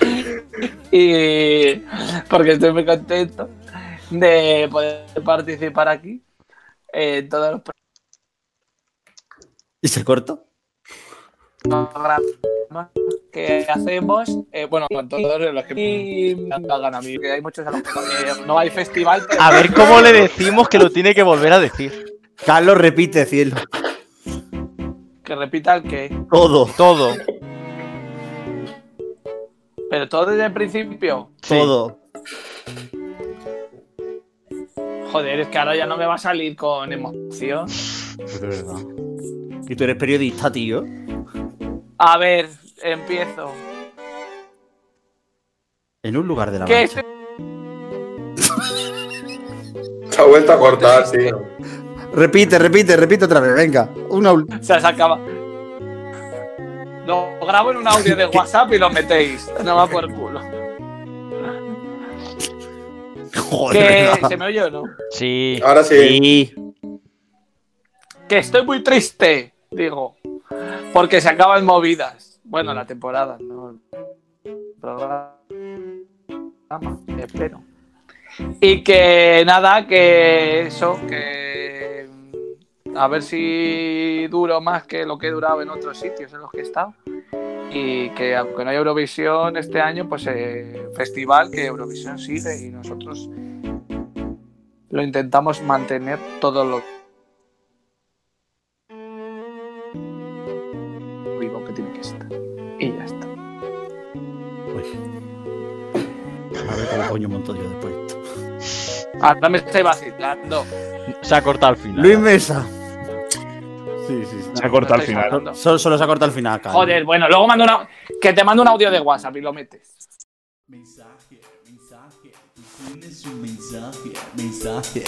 y porque estoy muy contento de poder participar aquí en todos los ¿Y se cortó? Programas que hacemos, eh, bueno, con todos los que me hagan a mí, que hay muchos a los que eh, no hay festival, pero A ver cómo le decimos que lo tiene que volver a decir. Carlos repite, cielo. Que repita el que. Todo, Todo. Pero todo desde el principio. todo. Joder, es que ahora ya no me va a salir con emoción. De verdad. Y tú eres periodista, tío. A ver, empiezo. En un lugar de la ¿Qué mancha. Se ha vuelto a cortar, tío. Repite, repite, repite otra vez, venga. Una sea, se acaba. Lo grabo en un audio de WhatsApp y lo metéis. No va por culo. Joder, Que se me oye o no. Sí. Ahora sí. Sí. Que estoy muy triste, digo. Porque se acaban movidas. Bueno, la temporada, no programa. Espero. Y que nada, que eso, que a ver si duro más que lo que he durado en otros sitios en los que he estado. Y que aunque no haya Eurovisión este año, pues eh, festival, que Eurovisión sigue y nosotros lo intentamos mantener todo lo vivo A ver cómo coño monto yo después. Ahora me estoy vacilando. Se ha cortado al final. Luis Mesa. Sí, sí, sí. Se ha cortado al final. Solo, solo se ha cortado al final, Carlos. Joder, bueno, luego mando una. Que te mando un audio de WhatsApp y lo metes. Mensaje, mensaje, tú tienes un mensaje, mensaje,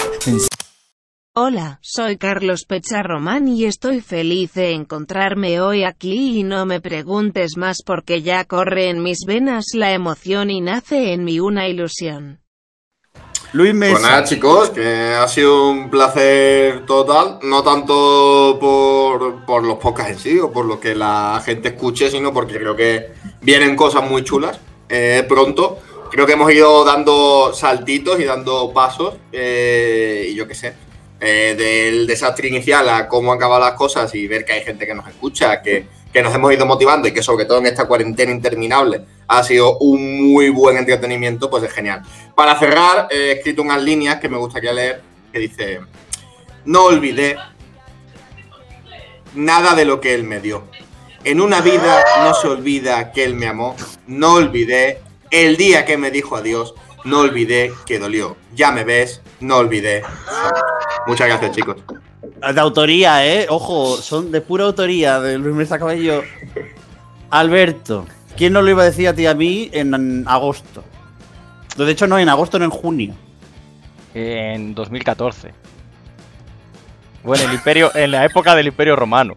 Hola, soy Carlos Pecharromán y estoy feliz de encontrarme hoy aquí y no me preguntes más porque ya corre en mis venas la emoción y nace en mí una ilusión. Luis Mesa. Pues nada, chicos, que ha sido un placer total. No tanto por, por los podcasts en sí o por lo que la gente escuche, sino porque creo que vienen cosas muy chulas eh, pronto. Creo que hemos ido dando saltitos y dando pasos. eh, y yo qué sé. Eh, del desastre inicial a cómo acaban las cosas y ver que hay gente que nos escucha, que, que nos hemos ido motivando y que sobre todo en esta cuarentena interminable ha sido un muy buen entretenimiento, pues es genial. Para cerrar, he escrito unas líneas que me gustaría leer, que dice, no olvidé nada de lo que él me dio. En una vida no se olvida que él me amó, no olvidé el día que me dijo adiós, no olvidé que dolió. Ya me ves, no olvidé. Muchas gracias, chicos. De autoría, ¿eh? Ojo, son de pura autoría de Luis Mesa Cabello. Alberto, ¿quién no lo iba a decir a ti y a mí en agosto? De hecho, no, en agosto, no en junio. En 2014. Bueno, el imperio, en la época del Imperio Romano.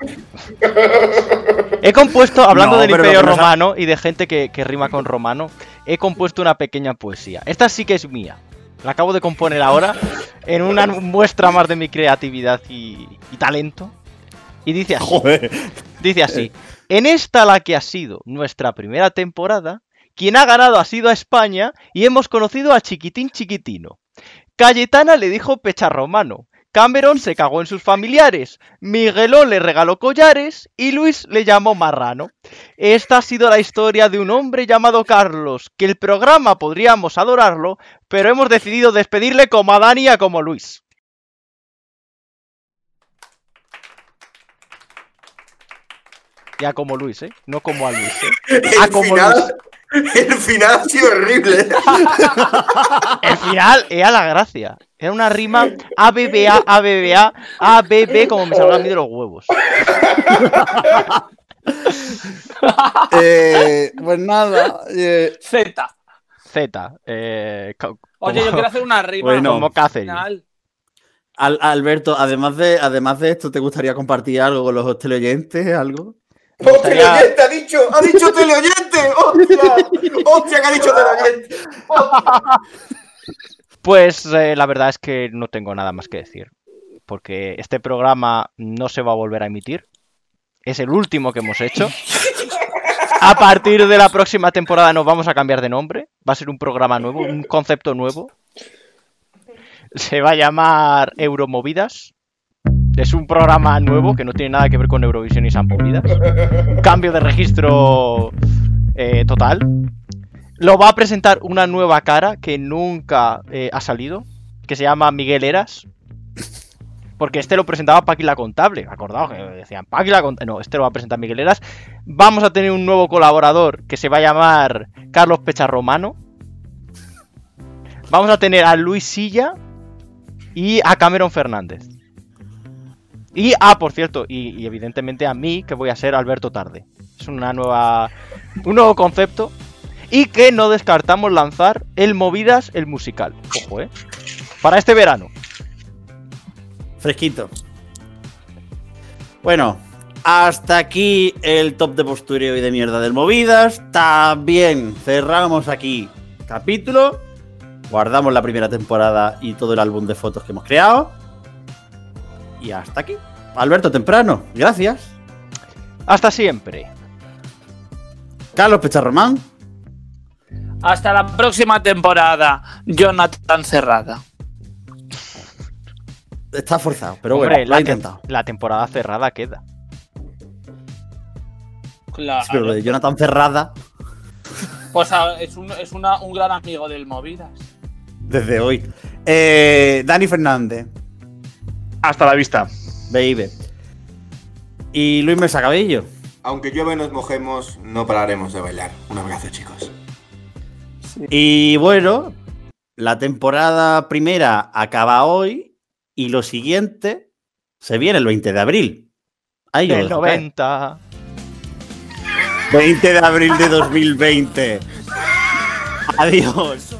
He compuesto, hablando No, del Imperio Romano y de gente que, que rima con romano, he compuesto una pequeña poesía. Esta sí que es mía. La acabo de componer ahora en una muestra más de mi creatividad y, y talento. Y dice así. Joder. Dice así. En esta la que ha sido nuestra primera temporada, quien ha ganado ha sido a España y hemos conocido a Chiquitín Chiquitino. Cayetana le dijo pecharromano. Cameron se cagó en sus familiares. Miguelón le regaló collares y Luis le llamó marrano. Esta ha sido la historia de un hombre llamado Carlos, que el programa podríamos adorarlo, pero hemos decidido despedirle como a Dani y a como Luis. Ya como Luis, ¿eh? No como a Luis, ¿eh? El como final, el final ha sido horrible. El final era la gracia. Era una rima ABBA, ABBA, ABB, como me salga a mí de los huevos. Eh, pues nada. eh, Z. Z. Eh, Oye, como- yo quiero hacer una rima. Bueno. como final. Al- Alberto, además de, además de esto, ¿te gustaría compartir algo con los teleoyentes? ¿Algo? ¡Oh, gustaría- teleoyente! ¡Ha dicho! ¡Ha dicho teleoyente! ¡Hostia! ¡Hostia, que ha dicho teleoyente! Pues eh, la verdad es que no tengo nada más que decir. Porque este programa no se va a volver a emitir. Es el último que hemos hecho. A partir de la próxima temporada nos vamos a cambiar de nombre. Va a ser un programa nuevo, un concepto nuevo. Se va a llamar Euromovidas. Es un programa nuevo que no tiene nada que ver con Eurovisión y. Un cambio de registro eh, total. Lo va a presentar una nueva cara que nunca eh, ha salido, que se llama Miguel Eras. Porque este lo presentaba Paqui la Contable. Acordaos que decían Paqui la Contable. No, este lo va a presentar Miguel Eras. Vamos a tener un nuevo colaborador que se va a llamar Carlos Pecharromano. Vamos a tener a Luis Silla y a Cameron Fernández. Y, ah, por cierto, y, evidentemente a mí, que voy a ser Alberto Tarde. Es una nueva. un nuevo concepto. Y que no descartamos lanzar el Movidas, el musical. Ojo, eh. Para este verano. Fresquito. Bueno, hasta aquí el top de postureo y de mierda del Movidas. También cerramos aquí capítulo. Guardamos la primera temporada y todo el álbum de fotos que hemos creado. Y hasta aquí. Alberto Temprano, gracias. Hasta siempre. Carlos Pecharromán. Hasta la próxima temporada, Jonathan Cerrada. Está forzado, pero Hombre, bueno, lo la, ha tem- intentado. la temporada cerrada queda. Claro. Pero lo de Jonathan Cerrada, Pues es, un, es una- un gran amigo del Movidas. desde hoy. Eh, Dani Fernández, Hasta la vista. baby. Y Luis Mesa Cabello. Aunque llueve nos mojemos, no pararemos de bailar. Un abrazo, chicos. Y bueno, la temporada primera acaba hoy y lo siguiente se viene el 20 de abril. Ahí caer. 90. 20 de abril de 2020. Adiós.